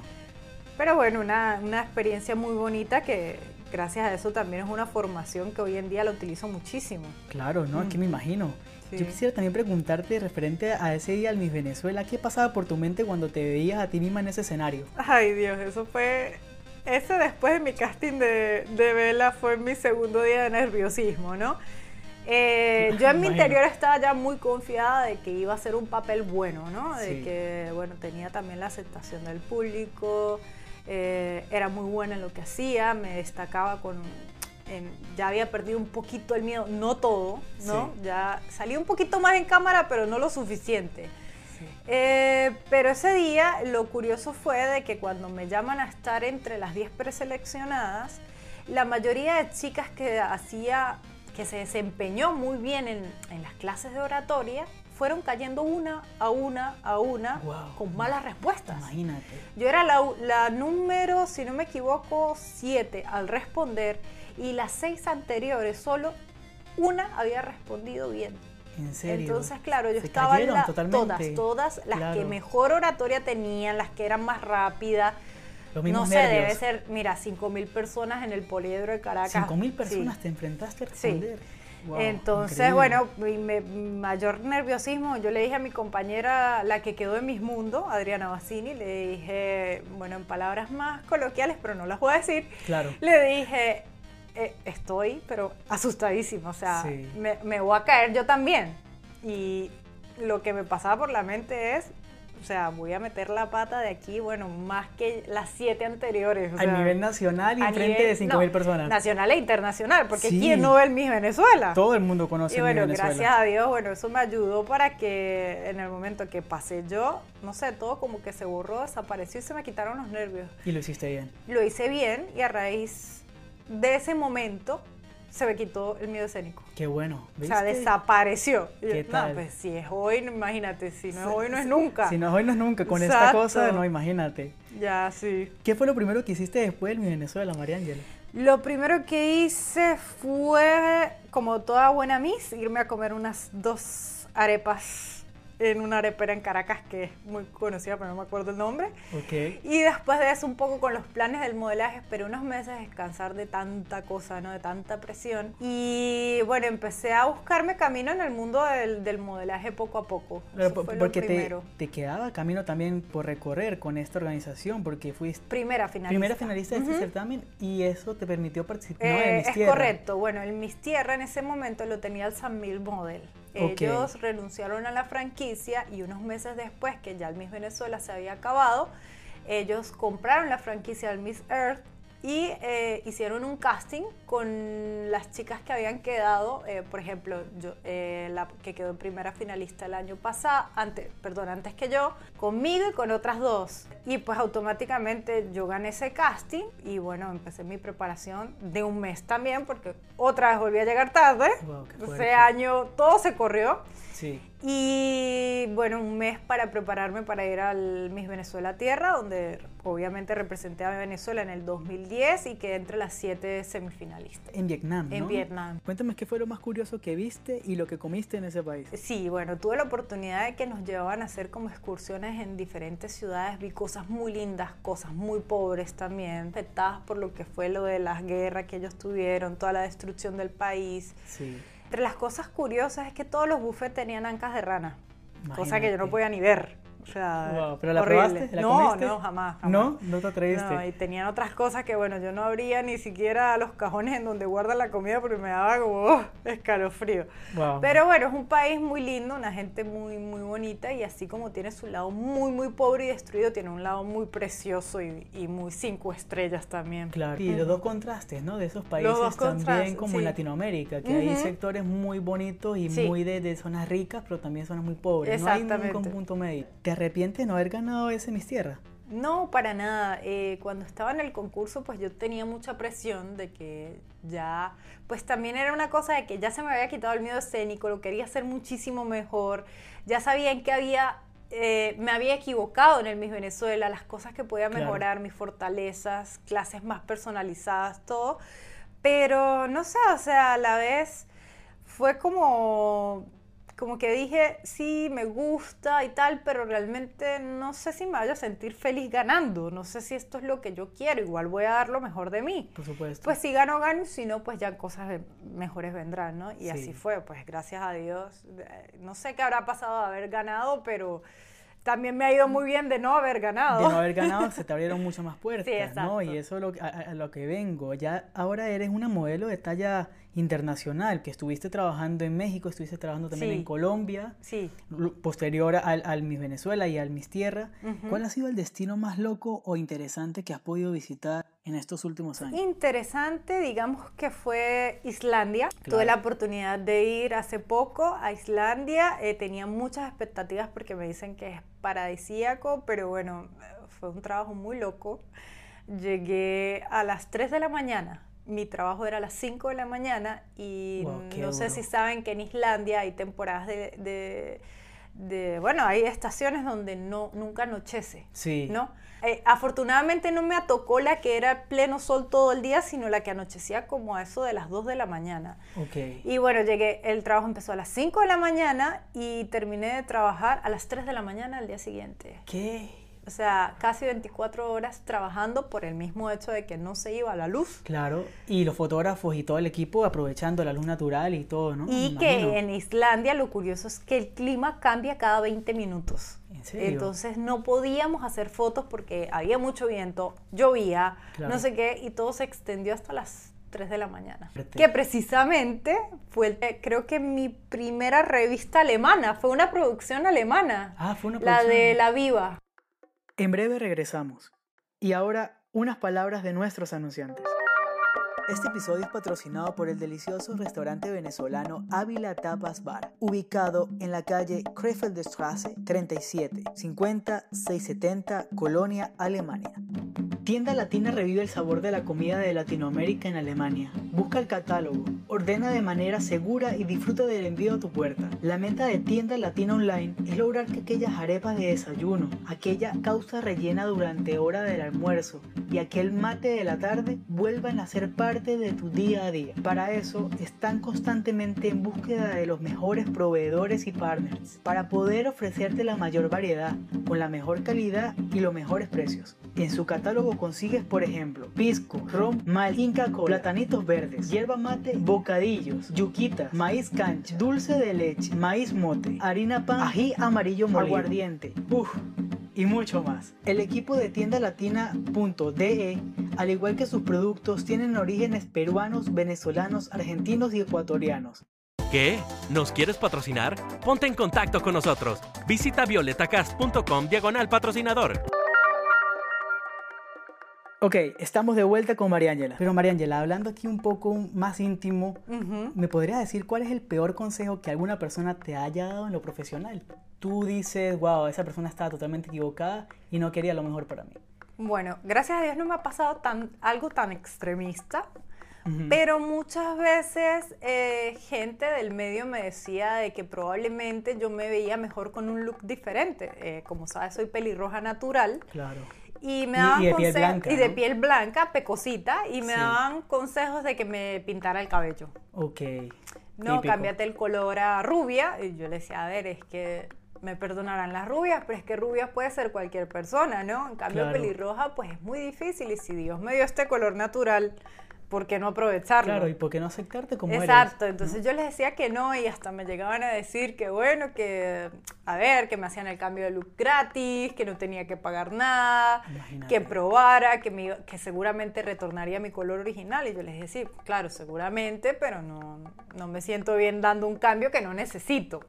Pero bueno, una, una experiencia muy bonita que gracias a eso también es una formación que hoy en día la utilizo muchísimo. Claro, ¿no? Que me imagino. Yo quisiera también preguntarte referente a ese día al Miss Venezuela, ¿qué pasaba por tu mente cuando te veías a ti misma en ese escenario? Ay Dios, eso fue ese después de mi casting de, de vela fue mi segundo día de nerviosismo, ¿no? Eh, yo en mi interior estaba ya muy confiada de que iba a ser un papel bueno, ¿no? De que, bueno, tenía también la aceptación del público, eh, era muy buena en lo que hacía, me destacaba con... ya había perdido un poquito el miedo, no todo, ¿no? Ya salí un poquito más en cámara, pero no lo suficiente. Eh, pero ese día lo curioso fue de que cuando me llaman a estar entre las 10 preseleccionadas, la mayoría de chicas que hacía, que se desempeñó muy bien en, en las clases de oratoria, fueron cayendo una a una a una Wow. con malas respuestas. Imagínate. Yo era la, la número, si no me equivoco, 7 al responder y las seis anteriores solo una había respondido bien. En serio. Entonces, claro, yo Se estaba en la- todas, todas las que mejor oratoria tenían, las que eran más rápidas. Los No sé, debe nervios. ser, mira, 5 mil personas en el poliedro de Caracas. Cinco mil Sí. personas te enfrentaste a Sí. responder. Wow, Entonces, increíble. bueno, mi me- mayor nerviosismo, yo le dije a mi compañera, la que quedó en mis mundos, Adriana Bassini, le dije, bueno, en palabras más coloquiales, pero no las voy a decir, Claro. le dije, "Eh, estoy, pero asustadísima, o sea, Sí. me, me voy a caer yo también. Y lo que me pasaba por la mente es, o sea, voy a meter la pata de aquí, bueno, más que las siete anteriores. o a sea, nivel nacional y nivel- de 5 no, mil personas. Nacional e internacional, porque Sí. ¿quién no ve el Miss Venezuela? Todo el mundo conoce Y bueno, Venezuela. gracias a Dios, bueno, eso me ayudó para que en el momento que pasé yo, no sé, todo como que se borró, desapareció y se me quitaron los nervios. Y lo hiciste bien. Lo hice bien y a raíz de ese momento se me quitó el miedo escénico. Qué bueno. O sea, desapareció. Yo, ¿Qué tal? No, pues si es hoy, imagínate, si no es hoy, no es nunca. Si no hoy no es nunca. Con esta cosa, no, imagínate. Ya, sí. ¿Qué fue lo primero que hiciste después del Mi Venezuela, María Ángela? Lo primero que hice fue, como toda buena Miss, irme a comer unas dos arepas en una arepera en Caracas que es muy conocida, pero no me acuerdo el nombre. Y después de eso, un poco con los planes del modelaje, esperé unos meses descansar de tanta cosa, ¿no? De tanta presión. Y bueno, empecé a buscarme camino en el mundo del, del modelaje poco a poco. Pero Eso fue lo porque te, primero. te quedaba camino también por recorrer con esta organización, porque fuiste Primera finalista. primera finalista de este certamen y eso te permitió participar no, Eh, en Miss es Tierra. correcto. Bueno, el Miss Tierra en ese momento lo tenía el San Mil Model. Ellos renunciaron a la franquicia y unos meses después, que ya el Miss Venezuela se había acabado, ellos compraron la franquicia del Miss Earth y eh, hicieron un casting con las chicas que habían quedado, eh, por ejemplo, yo, eh, la que quedó en primera finalista el año pasado, antes, perdón, antes que yo, conmigo y con otras dos. Y pues automáticamente yo gané ese casting y bueno, empecé mi preparación de un mes también porque otra vez volví a llegar tarde. Wow, Ese año todo se corrió. Sí. Y bueno, un mes para prepararme para ir al Miss Venezuela Tierra, donde obviamente representé a Venezuela en el 2010 y quedé entre las siete semifinalistas. En Vietnam, En ¿no? Vietnam. Cuéntame qué fue lo más curioso que viste y lo que comiste en ese país. Sí, bueno, tuve la oportunidad de que nos llevaban a hacer como excursiones en diferentes ciudades, vi cosas muy lindas, cosas muy pobres también, afectadas por lo que fue lo de las guerras que ellos tuvieron, toda la destrucción del país. Sí. Entre las cosas curiosas es que todos los buffets tenían ancas de rana, cosa que yo no podía ni ver. Sea, Wow, ¿pero la horrible. probaste? ¿La no, comiste? no, jamás, jamás. ¿No? ¿No te atreviste? No, y tenían otras cosas que, bueno, yo no abría ni siquiera los cajones en donde guardan la comida porque me daba como oh, escalofrío. Wow. Pero bueno, es un país muy lindo, una gente muy, muy bonita y así como tiene su lado muy, muy pobre y destruido, tiene un lado muy precioso y, y muy cinco estrellas también. Claro, y los dos contrastes, ¿no? De esos países dos también como sí. en Latinoamérica, que hay Ujú. sectores muy bonitos y Sí. muy de, de zonas ricas, pero también zonas muy pobres. No hay Exactamente. nunca un punto medio. ¿Te arrepientes de no haber ganado ese Miss Tierra? No, para nada. Eh, cuando estaba en el concurso, pues yo tenía mucha presión de que ya, pues también era una cosa de que ya se me había quitado el miedo escénico, lo quería hacer muchísimo mejor, ya sabía en qué había, eh, me había equivocado en el Miss Venezuela, las cosas que podía Claro. mejorar, mis fortalezas, clases más personalizadas, todo. Pero no sé, o sea, a la vez fue como como que dije, sí, me gusta y tal, pero realmente no sé si me vaya a sentir feliz ganando, no sé si esto es lo que yo quiero, igual voy a dar lo mejor de mí. Por supuesto. Pues si gano, gano, si no, pues ya cosas mejores vendrán, ¿no? Y Sí. así fue, pues gracias a Dios. eh, No sé qué habrá pasado de haber ganado, pero también me ha ido muy bien de no haber ganado. de no haber ganado se te abrieron muchas más puertas, Sí, ¿no? exacto. Y eso es lo, que- a, a- lo que vengo. Ya ahora eres una modelo de talla internacional, que estuviste trabajando en México, estuviste trabajando también Sí. en Colombia, Sí. posterior al, al Miss Venezuela y al Miss Tierra. ¿Cuál ha sido el destino más loco o interesante que has podido visitar en estos últimos años? Interesante, digamos que fue Islandia. Tuve la oportunidad de ir hace poco a Islandia. Eh, tenía muchas expectativas porque me dicen que es paradisíaco, pero bueno, fue un trabajo muy loco. Llegué a las 3 de la mañana. Mi trabajo era a las 5 de la mañana y no sé si saben que en Islandia hay temporadas de de, bueno, hay estaciones donde no, nunca anochece, sí. ¿no? Eh, afortunadamente no me tocó la que era pleno sol todo el día, sino la que anochecía como a eso de las 2 de la mañana. Okay. Y bueno, llegué, el trabajo empezó a las 5 de la mañana y terminé de trabajar a las 3 de la mañana al día siguiente. ¿Qué? O sea, casi 24 horas trabajando por el mismo hecho de que no se iba la luz. Claro, y los fotógrafos y todo el equipo aprovechando la luz natural y todo, ¿no? Y que en Islandia lo curioso es que el clima cambia cada 20 minutos. ¿En serio? Entonces no podíamos hacer fotos porque había mucho viento, llovía, no sé qué, y todo se extendió hasta las 3 de la mañana. Que precisamente fue, creo que mi primera revista alemana, fue una producción alemana. Ah, fue una producción. La de La Viva. En breve regresamos. Y ahora, unas palabras de nuestros anunciantes. Este episodio es patrocinado por el delicioso restaurante venezolano Ávila Tapas Bar, ubicado en la calle Krefeldstraße 37, 50 670, Colonia, Alemania. Tienda Latina revive el sabor de la comida de Latinoamérica en Alemania. Busca el catálogo, ordena de manera segura y disfruta del envío a tu puerta. La meta de Tienda Latina Online es lograr que aquellas arepas de desayuno, aquella causa rellena durante hora del almuerzo y aquel mate de la tarde vuelvan a ser parte de tu día a día. Para eso están constantemente en búsqueda de los mejores proveedores y partners para poder ofrecerte la mayor variedad, con la mejor calidad y los mejores precios. En su catálogo consigues, por ejemplo, pisco, rom, mal, inca cola, platanitos verdes, hierba mate, bocadillos, yuquitas, maíz cancha, dulce de leche, maíz mote, harina pan, ají amarillo molido, aguardiente, uff, y mucho más. El equipo de tienda latina.de, al igual que sus productos, tienen orígenes peruanos, venezolanos, argentinos y ecuatorianos. ¿Qué? ¿Nos quieres patrocinar? Ponte en contacto con nosotros. Visita violetacast.com diagonal patrocinador. Ok, estamos de vuelta con Mariángela. Pero Mariángela, hablando aquí un poco más íntimo, ¿me podrías decir cuál es el peor consejo que alguna persona te haya dado en lo profesional? Tú dices, wow, esa persona estaba totalmente equivocada y no quería lo mejor para mí. Bueno, gracias a Dios no me ha pasado tan, algo tan extremista, pero muchas veces eh, gente del medio me decía de que probablemente yo me veía mejor con un look diferente. Eh, como sabes, soy pelirroja natural. Claro. Y me daban de piel blanca. Y de piel blanca, pecosita, y me daban consejos de que me pintara el cabello. Ok. No, cámbiate el color a rubia. Y yo le decía, a ver, es que me perdonarán las rubias, pero es que rubias puede ser cualquier persona, ¿no? En cambio, pelirroja, pues es muy difícil. Y si Dios me dio este color natural, ¿por qué no aprovecharlo? Claro, y por qué no aceptarte como Exacto, eres. Exacto, entonces yo les decía que no y hasta me llegaban a decir que bueno, que a ver, que me hacían el cambio de look gratis, que no tenía que pagar nada, que probara, que, me, que seguramente retornaría mi color original y yo les decía, claro, seguramente, pero no, no me siento bien dando un cambio que no necesito.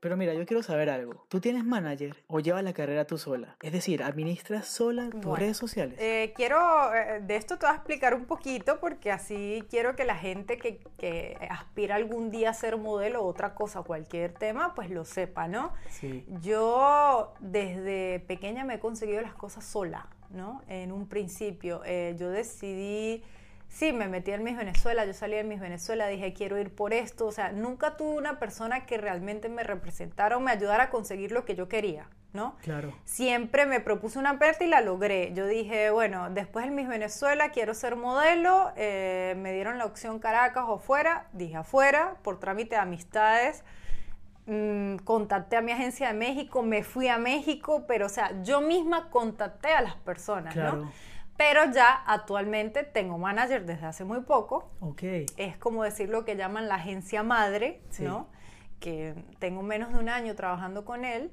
Pero mira, yo quiero saber algo. ¿Tú tienes manager o llevas la carrera tú sola? Es decir, ¿administras sola tus redes sociales? Eh, quiero, eh, de esto te voy a explicar un poquito porque así quiero que la gente que, que, aspira algún día a ser modelo o otra cosa, cualquier tema, pues lo sepa, ¿no? Sí. Yo desde pequeña me he conseguido las cosas sola, ¿no? En un principio eh, yo decidí sí, me metí en Miss Venezuela, yo salí en Miss Venezuela, dije quiero ir por esto, o sea, nunca tuve una persona que realmente me representara o me ayudara a conseguir lo que yo quería, ¿no? Claro. Siempre me propuse una meta y la logré. Yo dije, bueno, después en Miss Venezuela quiero ser modelo, eh, me dieron la opción Caracas o fuera, dije afuera, por trámite de amistades. Mm, contacté a mi agencia de México, me fui a México, pero o sea, yo misma contacté a las personas, ¿no? Pero ya actualmente tengo manager desde hace muy poco. Ok. Es como decir lo que llaman la agencia madre, ¿no? Que tengo menos de un año trabajando con él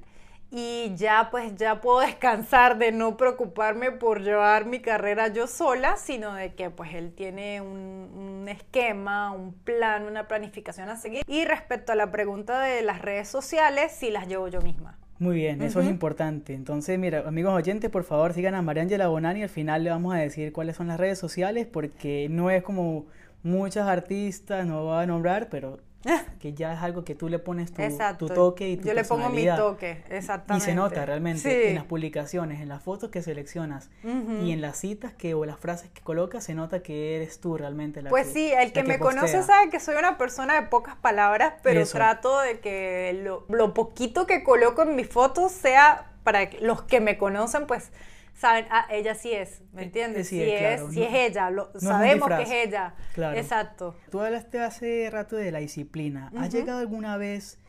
y ya pues ya puedo descansar de no preocuparme por llevar mi carrera yo sola, sino de que pues él tiene un, un, esquema, un plan, una planificación a seguir. Y respecto a la pregunta de las redes sociales, sí las llevo yo misma. Muy bien, eso es importante. Entonces, mira, amigos oyentes, por favor sigan a Mariangela Bonani. Al final le vamos a decir cuáles son las redes sociales porque no es como muchas artistas, no voy a nombrar, pero que ya es algo que tú le pones tu, toque y tu Yo le pongo mi toque, exactamente. Y se nota realmente en las publicaciones, en las fotos que seleccionas y en las citas que o las frases que colocas, se nota que eres tú realmente la Pues sí, el que, me conoce sabe que soy una persona de pocas palabras, pero trato de que lo, lo poquito que coloco en mis fotos sea para los que me conocen, pues saben, ah, ella sí es, ¿me eh, entiendes? Sí, es, es, es ella, lo, sabemos que es ella. Claro. Exacto. Tú hablaste hace rato de la disciplina. ¿Has llegado alguna vez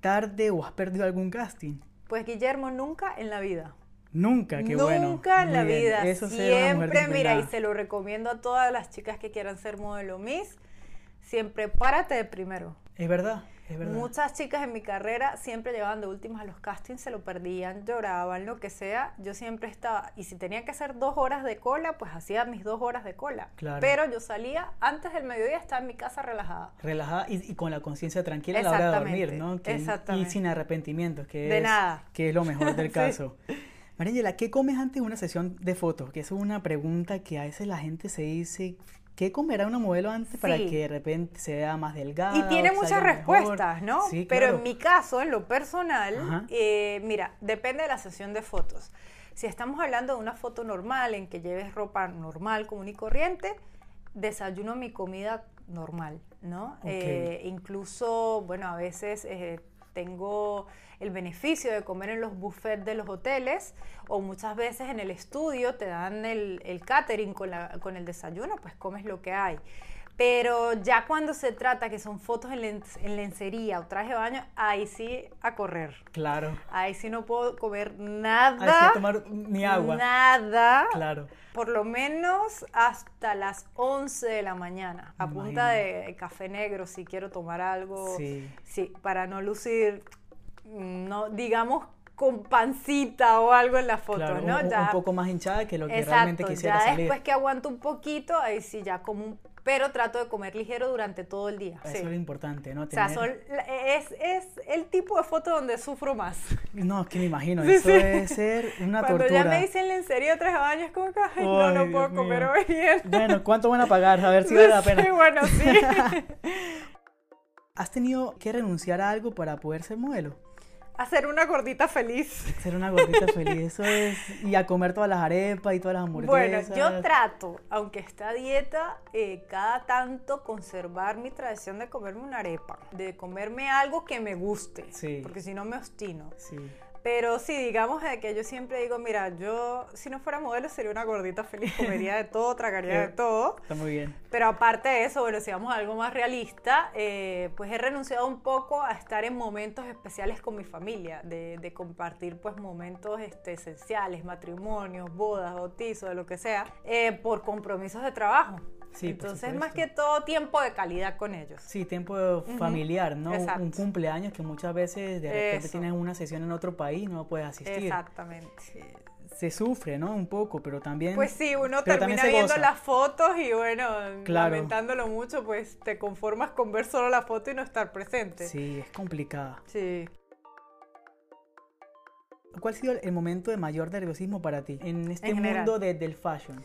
tarde o has perdido algún casting? Pues Guillermo, nunca en la vida. Nunca, qué bueno. Nunca en la vida. Eso siempre, mira, y se lo recomiendo a todas las chicas que quieran ser modelo Miss, siempre párate de primero. Es verdad. Muchas chicas en mi carrera siempre llevaban de últimas a los castings, se lo perdían, lloraban, lo que sea. Yo siempre estaba, y si tenía que hacer dos horas de cola, pues hacía mis dos horas de cola. Pero yo salía antes del mediodía, estaba en mi casa relajada. Relajada y, con la conciencia tranquila a la hora de dormir, ¿no? Y sin arrepentimientos, que, de es, nada. que es lo mejor del caso. Mariela, ¿qué comes antes de una sesión de fotos? Que es una pregunta que a veces la gente se dice, ¿Qué comerá una modelo antes para que de repente sea más delgada? Y tiene muchas respuestas, ¿no? Sí, Pero en mi caso, en lo personal, eh, mira, depende de la sesión de fotos. Si estamos hablando de una foto normal, en que lleves ropa normal, común y corriente, desayuno mi comida normal, ¿no? Eh, incluso, bueno, a veces eh, tengo el beneficio de comer en los buffets de los hoteles o muchas veces en el estudio te dan el, el catering con, la, con el desayuno, pues comes lo que hay. Pero ya cuando se trata que son fotos en, lencería o traje de baño, ahí sí a correr. Claro. Ahí sí no puedo comer nada. Ahí sí tomar ni agua. Nada. Claro. Por lo menos hasta las 11 de la mañana. A punta de café negro si quiero tomar algo. Sí. Sí, para no lucir no digamos con pancita o algo en la foto, ¿no? Un, un, poco más hinchada que lo que realmente quisiera ya después que aguanto un poquito, ahí sí ya como un pero trato de comer ligero durante todo el día. Eso es lo importante, ¿no? O sea, es, es, el tipo de foto donde sufro más. No, es que me imagino, eso debe ser una tortura. Cuando ya me dicen en serio tres años, como que, ay, no, no puedo comer hoy bien. Bueno, ¿cuánto van a pagar? A ver si vale la pena. Sí, bueno, sí. ¿Has tenido que renunciar a algo para poder ser modelo? Hacer una gordita feliz. Hacer una gordita feliz, eso es. Y a comer todas las arepas y todas las hamburguesas. Bueno, yo trato, aunque está dieta, eh, cada tanto conservar mi tradición de comerme una arepa, de comerme algo que me guste. Sí. Porque si no me obstino. Sí. Pero sí, digamos que yo siempre digo, mira, yo si no fuera modelo sería una gordita feliz, comería de todo, tragaría de todo. Está muy bien. Pero aparte de eso, bueno, si vamos a algo más realista, eh, pues he renunciado un poco a estar en momentos especiales con mi familia, de, de compartir pues momentos este, esenciales, matrimonios, bodas, bautizos, de lo que sea, eh, por compromisos de trabajo. Entonces, más que todo, tiempo de calidad con ellos. Sí, tiempo familiar, ¿no? Un cumpleaños que muchas veces de repente tienes una sesión en otro país, no puedes asistir. Exactamente. Se sufre, ¿no? Un poco, pero también... Pues sí, uno termina viendo las fotos y bueno, lamentándolo mucho, pues te conformas con ver solo la foto y no estar presente. Sí, es complicada. Sí. ¿Cuál ha sido el momento de mayor nerviosismo para ti en este mundo de, del fashion?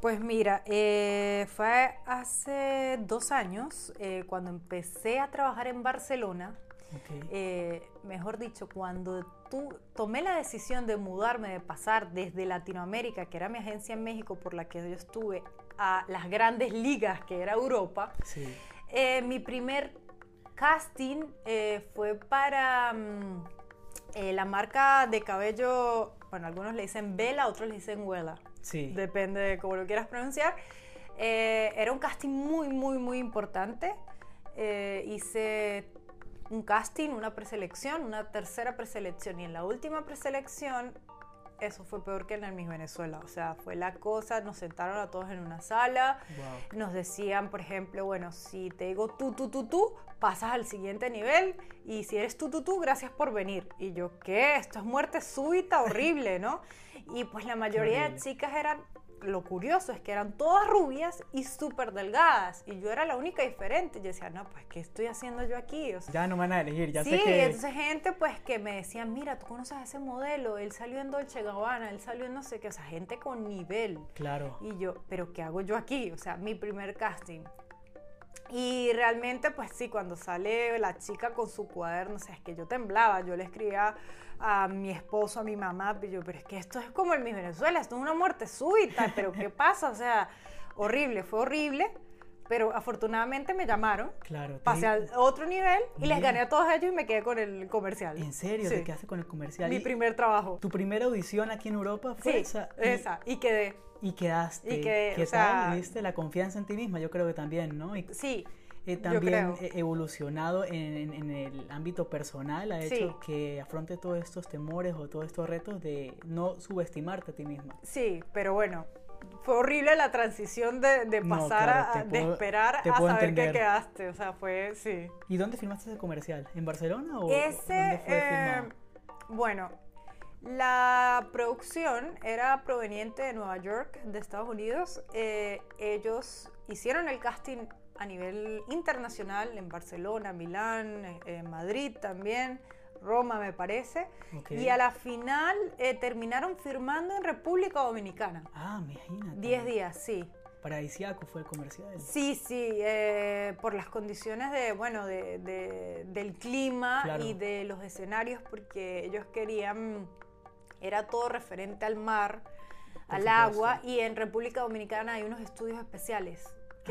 Pues mira, eh, fue hace dos años eh, cuando empecé a trabajar en Barcelona. Eh, mejor dicho, cuando tú tomé la decisión de mudarme, de pasar desde Latinoamérica, que era mi agencia en México por la que yo estuve, a las grandes ligas, que era Europa, mi primer casting fue para mm, la marca de cabello, bueno, algunos le dicen Vela, otros le dicen Depende de cómo lo quieras pronunciar. Eh, era un casting muy, muy, muy importante. Eh, hice un casting, una preselección, una tercera preselección y en la última preselección eso fue peor que en el Miss Venezuela. O sea, fue la cosa, nos sentaron a todos en una sala, nos decían, por ejemplo, bueno, si te digo tú, tú, tú, tú, pasas al siguiente nivel y si eres tú, tú, tú, gracias por venir. Y yo, ¿qué? Esto es muerte súbita, horrible, ¿no? Y pues la mayoría de chicas eran lo curioso es que eran todas rubias y súper delgadas. Y yo era la única diferente. Yo decía, no, pues, ¿qué estoy haciendo yo aquí? O sea, Ya no me van a elegir, ya sí, sé que... entonces gente pues que me decían, mira, tú conoces a ese modelo, él salió en Dolce Gabbana, él salió en no sé qué, o sea, gente con nivel. Claro. Y yo, pero ¿qué hago yo aquí? O sea, mi primer casting. Y realmente, pues sí, cuando sale la chica con su cuaderno, o sea, es que yo temblaba, yo le escribía a mi esposo, a mi mamá, y yo, pero es que esto es como el Miss Venezuela, esto es una muerte súbita, pero ¿qué pasa? O sea, horrible, fue horrible, pero afortunadamente me llamaron, Claro. pasé al otro nivel y les gané a todos ellos y me quedé con el comercial. ¿En serio? Sí. ¿Te quedaste con el comercial? Mi Y- primer trabajo. ¿Tu primera audición aquí en Europa fue Sí, esa? Y- esa, y quedé. Y quedaste. Y quedé, ¿Qué o sea- tal? ¿Viste la confianza en ti misma? Yo creo que también, ¿no? Y Sí, eh, también evolucionado en, en- en el ámbito personal ha Sí. hecho que afronte todos estos temores o todos estos retos de no subestimarte a ti misma. Sí, pero bueno, fue horrible la transición de, de No, pasar claro, a, de esperar a saber entender. que quedaste. O sea, fue, sí. ¿Y dónde filmaste ese comercial? ¿En Barcelona o dónde Ese, fue eh, bueno, la producción era proveniente de Nueva York, de Estados Unidos. Eh, ellos hicieron el casting a nivel internacional en Barcelona, Milán, eh, en Madrid también, Roma me parece. Y a la final eh, terminaron firmando en República Dominicana. Ah, imagínate. 10 días, sí. Paradisiaco fue el comercial. Sí, sí, eh, por las condiciones de, bueno, de, de- del clima Claro. y de los escenarios, porque ellos querían, era todo referente al mar, al supuesto. agua, y en República Dominicana hay unos estudios especiales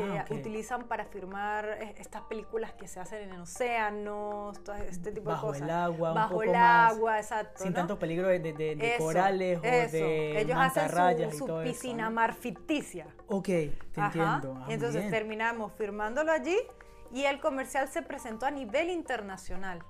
que Ah, ok. utilizan para filmar eh, estas películas que se hacen en océanos, todo este tipo Bajo de el cosas. agua, un Bajo poco el más, agua, exacto. Sin ¿no? tanto peligro de, de- de- Eso, corales o eso. de Ellos hacen su, su eso, piscina ¿no? mar ficticia. Ok, te Ajá. entiendo. Ah, entonces terminamos firmándolo allí y el comercial se presentó a nivel internacional.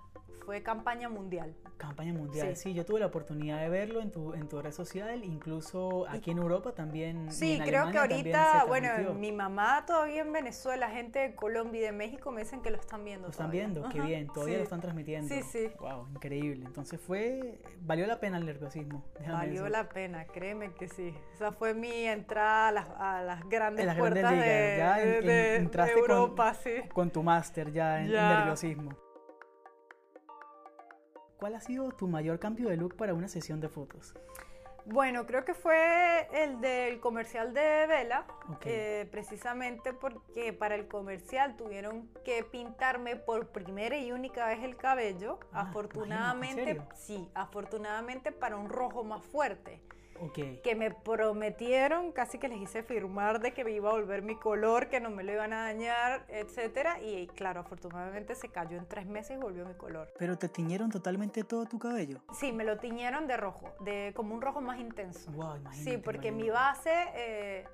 Fue campaña mundial. Campaña mundial, Sí. sí. yo tuve la oportunidad de verlo en tu, en tu red social, incluso aquí en Europa también. y Sí, en creo que ahorita, bueno, mi mamá todavía en Venezuela, gente de Colombia y de México me dicen que lo están viendo. Lo están todavía. viendo, qué bien, todavía sí. lo están transmitiendo. Sí, sí. Wow, increíble. Entonces fue, valió la pena el nerviosismo. déjame Valió la pena, créeme que sí. Esa fue mi entrada a las, a las grandes En las grandes puertas ligas, de, ya en- de- en- de entraste con- Europa, sí. Con tu máster ya en, nerviosismo. ¿Cuál ha sido tu mayor cambio de look para una sesión de fotos? Bueno, creo que fue el del comercial de Vela, eh, precisamente porque para el comercial tuvieron que pintarme por primera y única vez el cabello. Ah, afortunadamente, imagínate, ¿en sí, afortunadamente para un rojo más fuerte. Que me prometieron, casi que les hice firmar de que me iba a volver mi color, que no me lo iban a dañar, etcétera. Y claro, afortunadamente se cayó en tres meses y volvió mi color. Pero te tiñeron totalmente todo tu cabello. Sí, me lo tiñeron de rojo, de como un rojo más intenso. Wow, Sí, imagínate, porque mi base, eh,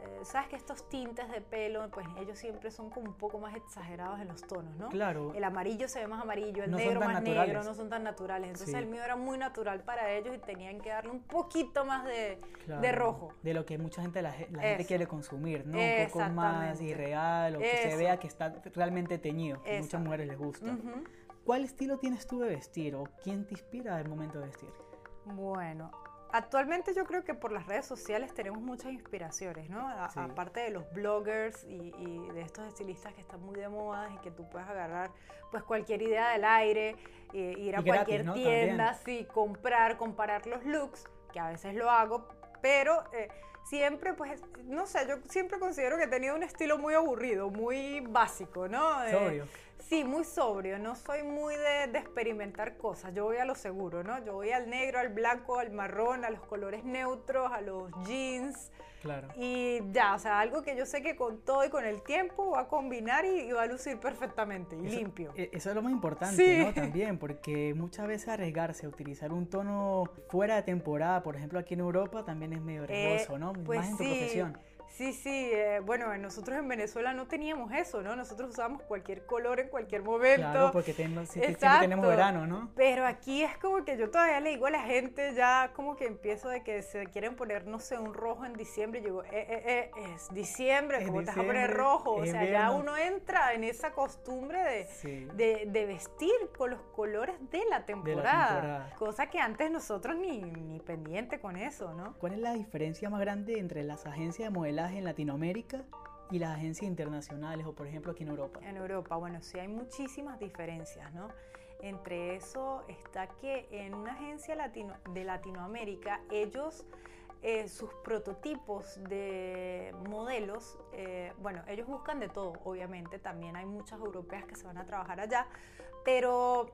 eh, sabes que estos tintes de pelo, pues ellos siempre son como un poco más exagerados en los tonos, ¿no? Claro. El amarillo se ve más amarillo, el No negro más negro, no son tan naturales. Entonces Sí. el mío era muy natural para ellos y tenían que darle un poquito más de, de rojo. De lo que mucha gente, la, ge- la gente quiere consumir, ¿no? Un poco más irreal o que se vea que está realmente teñido, que muchas mujeres les gusta. ¿Cuál estilo tienes tú de vestir o quién te inspira al momento de vestir? Bueno, actualmente yo creo que por las redes sociales tenemos muchas inspiraciones, ¿no? A- Sí. Aparte de los bloggers y, y de estos estilistas que están muy de moda y que tú puedes agarrar pues cualquier idea del aire, eh, ir a Y gratis, cualquier ¿no? tienda, sí, comprar, comparar los looks, que a veces lo hago, pero eh, siempre pues, no sé, yo siempre considero que he tenido un estilo muy aburrido, muy básico, ¿no? Eh. Sí, muy sobrio. No soy muy de, de experimentar cosas. Yo voy a lo seguro, ¿no? Yo voy al negro, al blanco, al marrón, a los colores neutros, a los jeans. Claro. Y ya, o sea, algo que yo sé que con todo y con el tiempo va a combinar y, y va a lucir perfectamente y Eso- limpio. e- Eso es lo más importante, Sí. ¿no? También, porque muchas veces arriesgarse a utilizar un tono fuera de temporada, por ejemplo, aquí en Europa, también es medio riesgoso, Eh, ¿no? pues más en tu sí. profesión. Sí, Sí, eh, bueno, nosotros en Venezuela no teníamos eso, ¿no? Nosotros usábamos cualquier color en cualquier momento. Claro, porque tenemos, siempre tenemos verano, ¿no? Pero aquí es como que yo todavía le digo a la gente, ya como que empiezo de que se quieren poner, no sé, un rojo en diciembre, y digo, eh, eh, eh, es diciembre, ¿cómo te vas a poner rojo? O sea, ya uno entra en esa costumbre de, de, de, vestir con los colores de la, temporada, cosa que antes nosotros ni, ni pendiente con eso, ¿no? ¿Cuál es la diferencia más grande entre las agencias de modelaje en Latinoamérica y las agencias internacionales o por ejemplo aquí en Europa? En Europa, bueno, sí hay muchísimas diferencias, ¿no? Entre eso está que en una agencia latino, de Latinoamérica ellos eh, sus prototipos de modelos, eh, bueno, ellos buscan de todo, obviamente, también hay muchas europeas que se van a trabajar allá, pero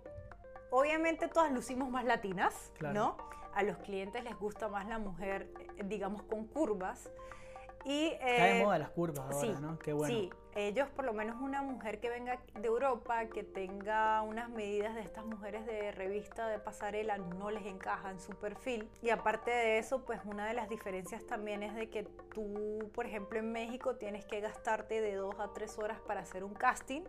obviamente todas lucimos más latinas, ¿no? A los clientes les gusta más la mujer, eh, digamos, con curvas. Y, Está de moda las curvas ahora, ¿no? Qué bueno. Sí, ellos, por lo menos una mujer que venga de Europa, que tenga unas medidas de estas mujeres de revista de pasarela, no les encaja en su perfil. Y aparte de eso, pues una de las diferencias también es de que tú, por ejemplo, en México tienes que gastarte de dos a tres horas para hacer un casting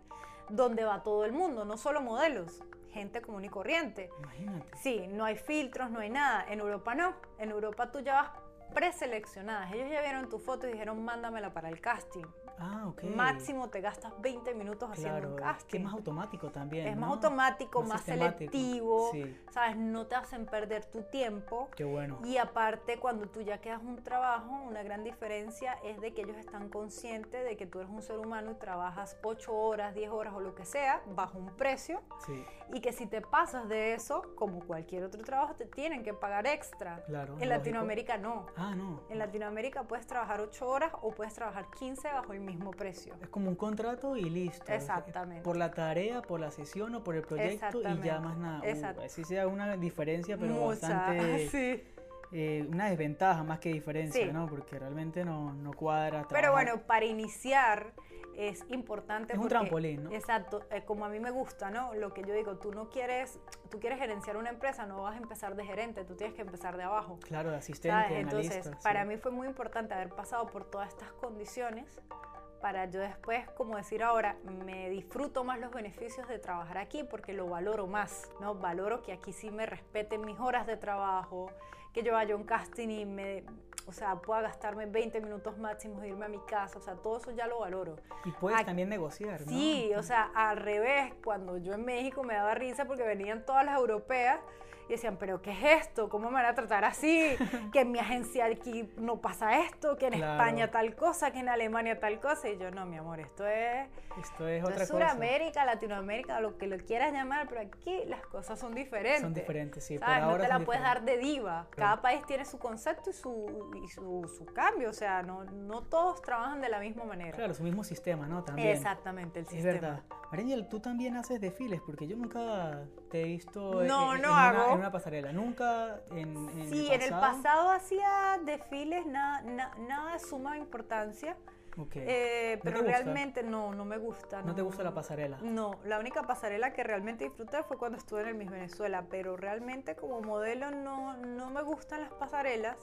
donde va todo el mundo, no solo modelos, gente común y corriente. Imagínate. Sí, no hay filtros, no hay nada. En Europa no. En Europa tú ya vas preseleccionadas. Ellos ya vieron tu foto y dijeron, mándamela para el casting. Ah. Máximo te gastas 20 minutos haciendo un casting. Es que es más automático también. Es más automático, más, selectivo. ¿Sabes? No te hacen perder tu tiempo. Qué bueno. Y aparte, cuando tú ya quedas un trabajo, una gran diferencia es de que ellos están conscientes de que tú eres un ser humano y trabajas 8 horas, 10 horas o lo que sea, bajo un precio. Sí. Y que si te pasas de eso, como cualquier otro trabajo, te tienen que pagar extra. Claro. En Latinoamérica no. Ah, no. En Latinoamérica puedes trabajar 8 horas o puedes trabajar 15 bajo el mismo precio. Es como un contrato y listo. Exactamente. Por la tarea, por la sesión o por el proyecto y ya más nada. Exacto. sí sea una diferencia, pero Mucha, bastante... Sí. Eh, una desventaja más que diferencia, ¿no? Porque realmente no, no cuadra. Pero bueno, para iniciar es importante. Es un trampolín, ¿no? Exacto, eh, como a mí me gusta, ¿no? Lo que yo digo, tú no quieres, tú quieres gerenciar una empresa, no vas a empezar de gerente, tú tienes que empezar de abajo. Claro, de asistente, Entonces, para mí fue muy importante haber pasado por todas estas condiciones para yo después, como decir ahora, me disfruto más los beneficios de trabajar aquí porque lo valoro más, ¿no? Valoro que aquí sí me respeten mis horas de trabajo, que yo vaya a un casting y me, o sea, pueda gastarme 20 minutos máximos de irme a mi casa, o sea, todo eso ya lo valoro. Y puedes también negociar, ¿no? Sí, o sea, al revés, cuando yo en México me daba risa porque venían todas las europeas y decían, pero ¿qué es esto? ¿Cómo me van a tratar así? Que en mi agencia aquí no pasa esto, que en España tal cosa, que en Alemania tal cosa. Y yo, no, mi amor, esto es... Esto es otra cosa. Suramérica, Latinoamérica, lo que lo quieras llamar, pero aquí las cosas son diferentes. Son diferentes, sí. Por ahora no te la puedes dar de diva. Cada país tiene su concepto y su, y su, su, cambio. O sea, no, no todos trabajan de la misma manera. Claro, su mismo sistema, ¿no? También. Exactamente, el sistema. Es verdad. Mariniel, tú también haces desfiles, porque yo nunca te he visto no, en, no hago. Una, en, una, pasarela. Nunca en, en Sí, el en el pasado hacía desfiles, nada, na, nada de suma importancia. Okay. Eh, pero ¿No realmente no, no me gusta. ¿No, ¿No, te gusta la pasarela? No, la única pasarela que realmente disfruté fue cuando estuve en el Miss Venezuela, pero realmente como modelo no, no me gustan las pasarelas.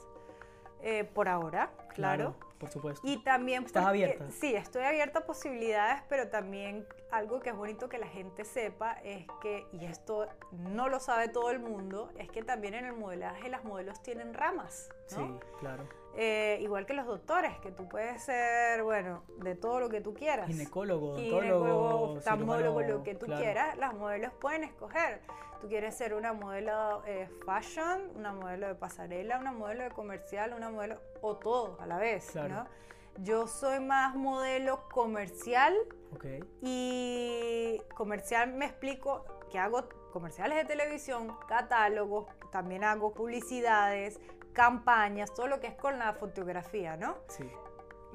Eh, por ahora, claro. claro. Por supuesto. Y también... ¿Estás porque, abierta? Sí, estoy abierta a posibilidades, pero también algo que es bonito que la gente sepa es que, y esto no lo sabe todo el mundo, es que también en el modelaje las modelos tienen ramas, ¿no? Sí, claro. Eh, igual que los doctores, que tú puedes ser, bueno, de todo lo que tú quieras. Ginecólogo, Ginecólogo, oftalmólogo, lo que tú claro. quieras, las modelos pueden escoger. Tú quieres ser una modelo eh, fashion, una modelo de pasarela, una modelo de comercial, una modelo, o todo a la vez, claro. ¿no? Yo soy más modelo comercial okay. y comercial me explico que hago comerciales de televisión, catálogos, también hago publicidades, campañas, todo lo que es con la fotografía, ¿no? Sí.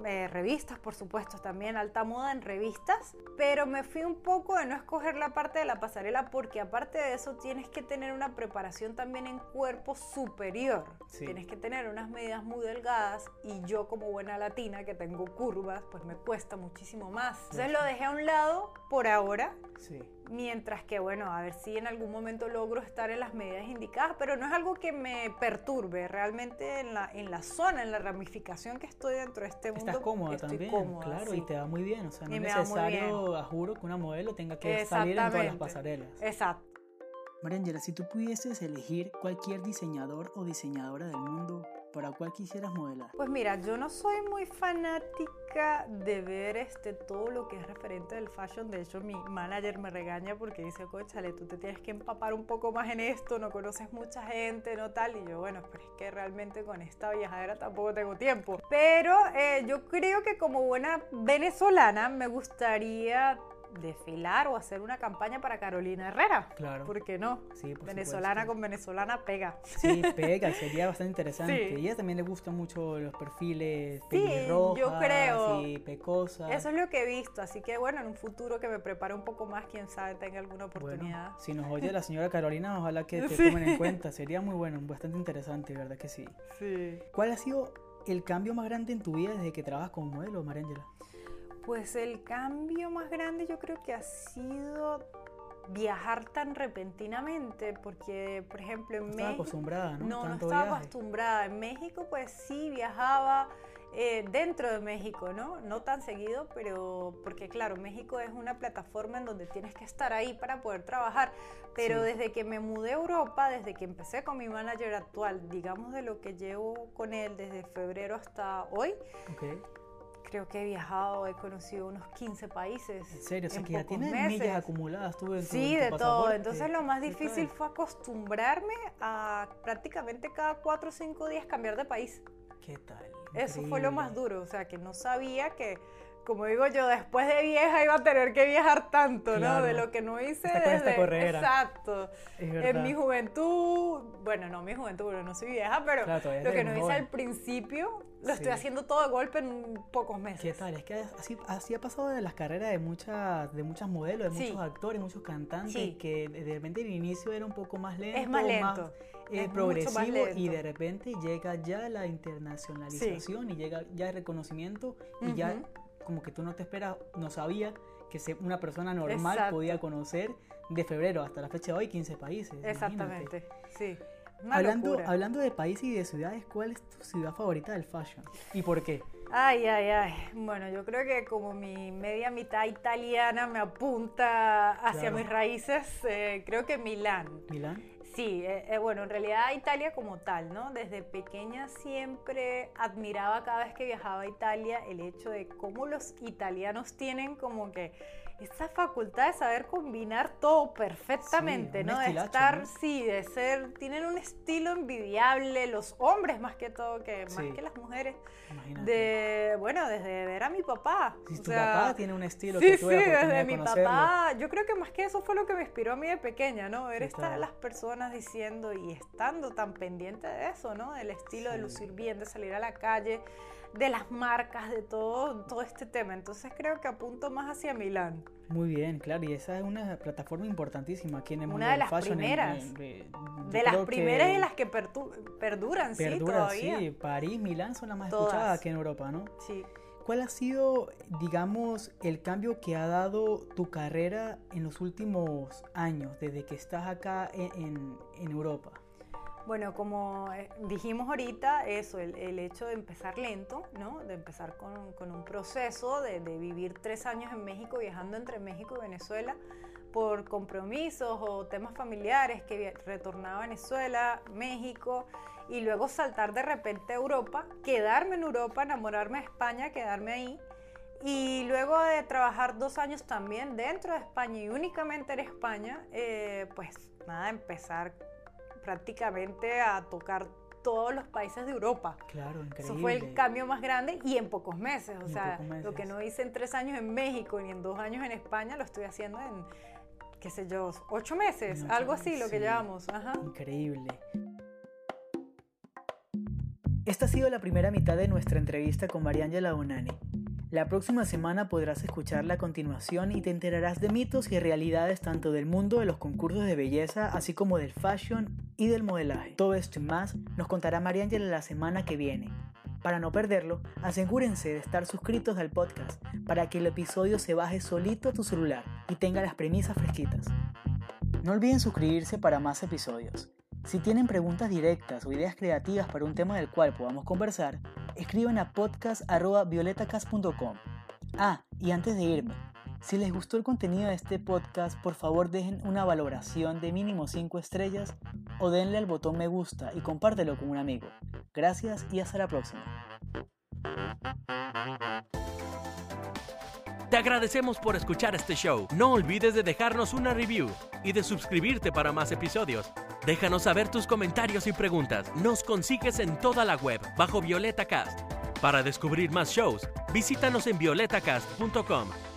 Eh, revistas, por supuesto, también alta moda en revistas, pero me fui un poco de no escoger la parte de la pasarela porque aparte de eso tienes que tener una preparación también en cuerpo superior. Sí. Tienes que tener unas medidas muy delgadas y yo como buena latina que tengo curvas, pues me cuesta muchísimo más. Entonces lo dejé a un lado por ahora. Sí Mientras que, bueno, a ver si en algún momento logro estar en las medidas indicadas, pero no es algo que me perturbe. Realmente en la, en la zona, en la ramificación que estoy dentro de este mundo. Estás cómoda estoy también, cómoda, claro, sí. y te va muy bien. O sea, no Y es necesario, a juro, que una modelo tenga que salir en todas las pasarelas. Exacto. Mariangela, si tú pudieses elegir cualquier diseñador o diseñadora del mundo, ¿para cuál quisieras modelar? Pues mira, yo no soy muy fanática de ver este, todo lo que es referente del fashion. De hecho, mi manager me regaña porque dice, conchale, tú te tienes que empapar un poco más en esto, no conoces mucha gente, no tal. Y yo, bueno, pero es que realmente con esta viajadera tampoco tengo tiempo. Pero eh, yo creo que como buena venezolana me gustaría desfilar o hacer una campaña para Carolina Herrera. Claro. ¿Por qué no? Sí, por venezolana supuesto. con venezolana pega. Sí, pega, sería bastante interesante. Sí. Y a ella también le gustan mucho los perfiles Sí, yo creo. y pecosas. Eso es lo que he visto, así que bueno, en un futuro que me prepare un poco más, quién sabe, tenga alguna Bueno, oportunidad. si nos oye la señora Carolina, ojalá que te Sí. tomen en cuenta. Sería muy bueno, bastante interesante, ¿verdad que sí? Sí. ¿Cuál ha sido el cambio más grande en tu vida desde que trabajas como modelo, Mariangela? Pues el cambio más grande yo creo que ha sido viajar tan repentinamente, porque por ejemplo en No México... acostumbrada, ¿no? No, no estaba viaje. acostumbrada. En México, pues sí viajaba eh, dentro de México, ¿no? No tan seguido, pero porque claro, México es una plataforma en donde tienes que estar ahí para poder trabajar. Pero Sí. desde que me mudé a Europa, desde que empecé con mi manager actual, digamos de lo que llevo con él desde febrero hasta hoy. Creo que he viajado, he conocido unos 15 países. En serio, o sea en que ya tienes meses. millas acumuladas tú en tu, Sí, en tu de todo. Entonces lo más ¿Qué difícil fue acostumbrarme a prácticamente cada cuatro o cinco días cambiar de país. ¿Qué tal? Eso fue lo más Increíble. duro, o sea, que no sabía que, como digo yo, después de vieja iba a tener que viajar tanto, Claro. ¿no? De lo que no hice esta desde... corredera. Exacto. Es verdad. En mi juventud, bueno, no mi juventud, porque no soy vieja, pero Claro, lo que no hice joven. al principio, lo Sí. estoy haciendo todo de golpe en pocos meses. ¿Qué tal? Es que así, así ha pasado de las carreras de muchas, de muchas modelos, de Sí. muchos actores, muchos cantantes, Sí. que de repente el inicio era un poco más lento, Es más lento. eh, es mucho más progresivo y lento. de repente llega ya la internacionalización y llega ya el reconocimiento y ya Ujú. Como que tú no te esperas, no sabía que se- una persona normal Exacto. podía conocer de febrero hasta la fecha de hoy 15 países. imagínate. Exactamente, sí. Una Hablando, locura. hablando de países y de ciudades, ¿cuál es tu ciudad favorita del fashion? ¿Y por qué? Ay, ay, ay. Bueno, yo creo que como mi media mitad italiana me apunta hacia Claro. mis raíces, eh, creo que Milán. ¿Milán? Sí, eh, eh, bueno, en realidad Italia como tal, ¿no? Desde pequeña siempre admiraba cada vez que viajaba a Italia el hecho de cómo los italianos tienen como que esa facultad de saber combinar todo perfectamente, ¿no? De estar, ¿no? sí, de ser, tienen un estilo envidiable, los hombres más que todo, que Sí. más que las mujeres. Imagínate. De, bueno, desde ver a mi papá. Si tu sea, papá tiene un estilo que tuve sí, desde de mi papá. Yo creo que más que eso fue lo que me inspiró a mí de pequeña, ¿no? Ver ¿Qué estas las personas diciendo y estando tan pendiente de eso, ¿no? Del estilo de lucir bien, de salir a la calle, de las marcas, de todo, todo este tema. Entonces creo que apunto más hacia Milán. Muy bien, claro, y esa es una plataforma importantísima aquí en el Una de las fashion. primeras. en- de las primeras y las que perdu- perduran, sí, perduran, todavía. sí. París, Milán son las más Todas. escuchadas aquí en Europa, ¿no? Sí. ¿Cuál ha sido, digamos, el cambio que ha dado tu carrera en los últimos años, desde que estás acá en, en- en Europa? Bueno, como eh, dijimos ahorita, eso, el, el hecho de empezar lento, ¿no? De empezar con, con un proceso de, de vivir tres años en México, viajando entre México y Venezuela por compromisos o temas familiares, que retornaba a Venezuela, México, y luego saltar de repente a Europa, quedarme en Europa, enamorarme de España, quedarme ahí, y luego de trabajar dos años también dentro de España y únicamente en España, eh, pues nada, empezar prácticamente a tocar todos los países de Europa. Claro, increíble. Eso fue el cambio más grande y en pocos meses. O Y sea, lo que no hice en tres años en México ni en dos años en España, lo estoy haciendo en, qué sé yo, ocho meses, ocho algo así, lo que llevamos. Ajá. Increíble. Esta ha sido la primera mitad de nuestra entrevista con Mariangela Bonani. La próxima semana podrás escucharla a continuación y te enterarás de mitos y realidades tanto del mundo de los concursos de belleza, así como del fashion y del modelaje. Todo esto y más nos contará Mariangela la semana que viene. Para no perderlo, asegúrense de estar suscritos al podcast para que el episodio se baje solito a tu celular y tenga las premisas fresquitas. No olviden suscribirse para más episodios. Si tienen preguntas directas o ideas creativas para un tema del cual podamos conversar, escriban a podcast.violetacast.com. Ah, y antes de irme, si les gustó el contenido de este podcast, por favor dejen una valoración de mínimo 5 estrellas o denle al botón me gusta y compártelo con un amigo. Gracias y hasta la próxima. Te agradecemos por escuchar este show. No olvides de dejarnos una review y de suscribirte para más episodios. Déjanos saber tus comentarios y preguntas. Nos consigues en toda la web bajo Violeta Cast. Para descubrir más shows, visítanos en violetacast.com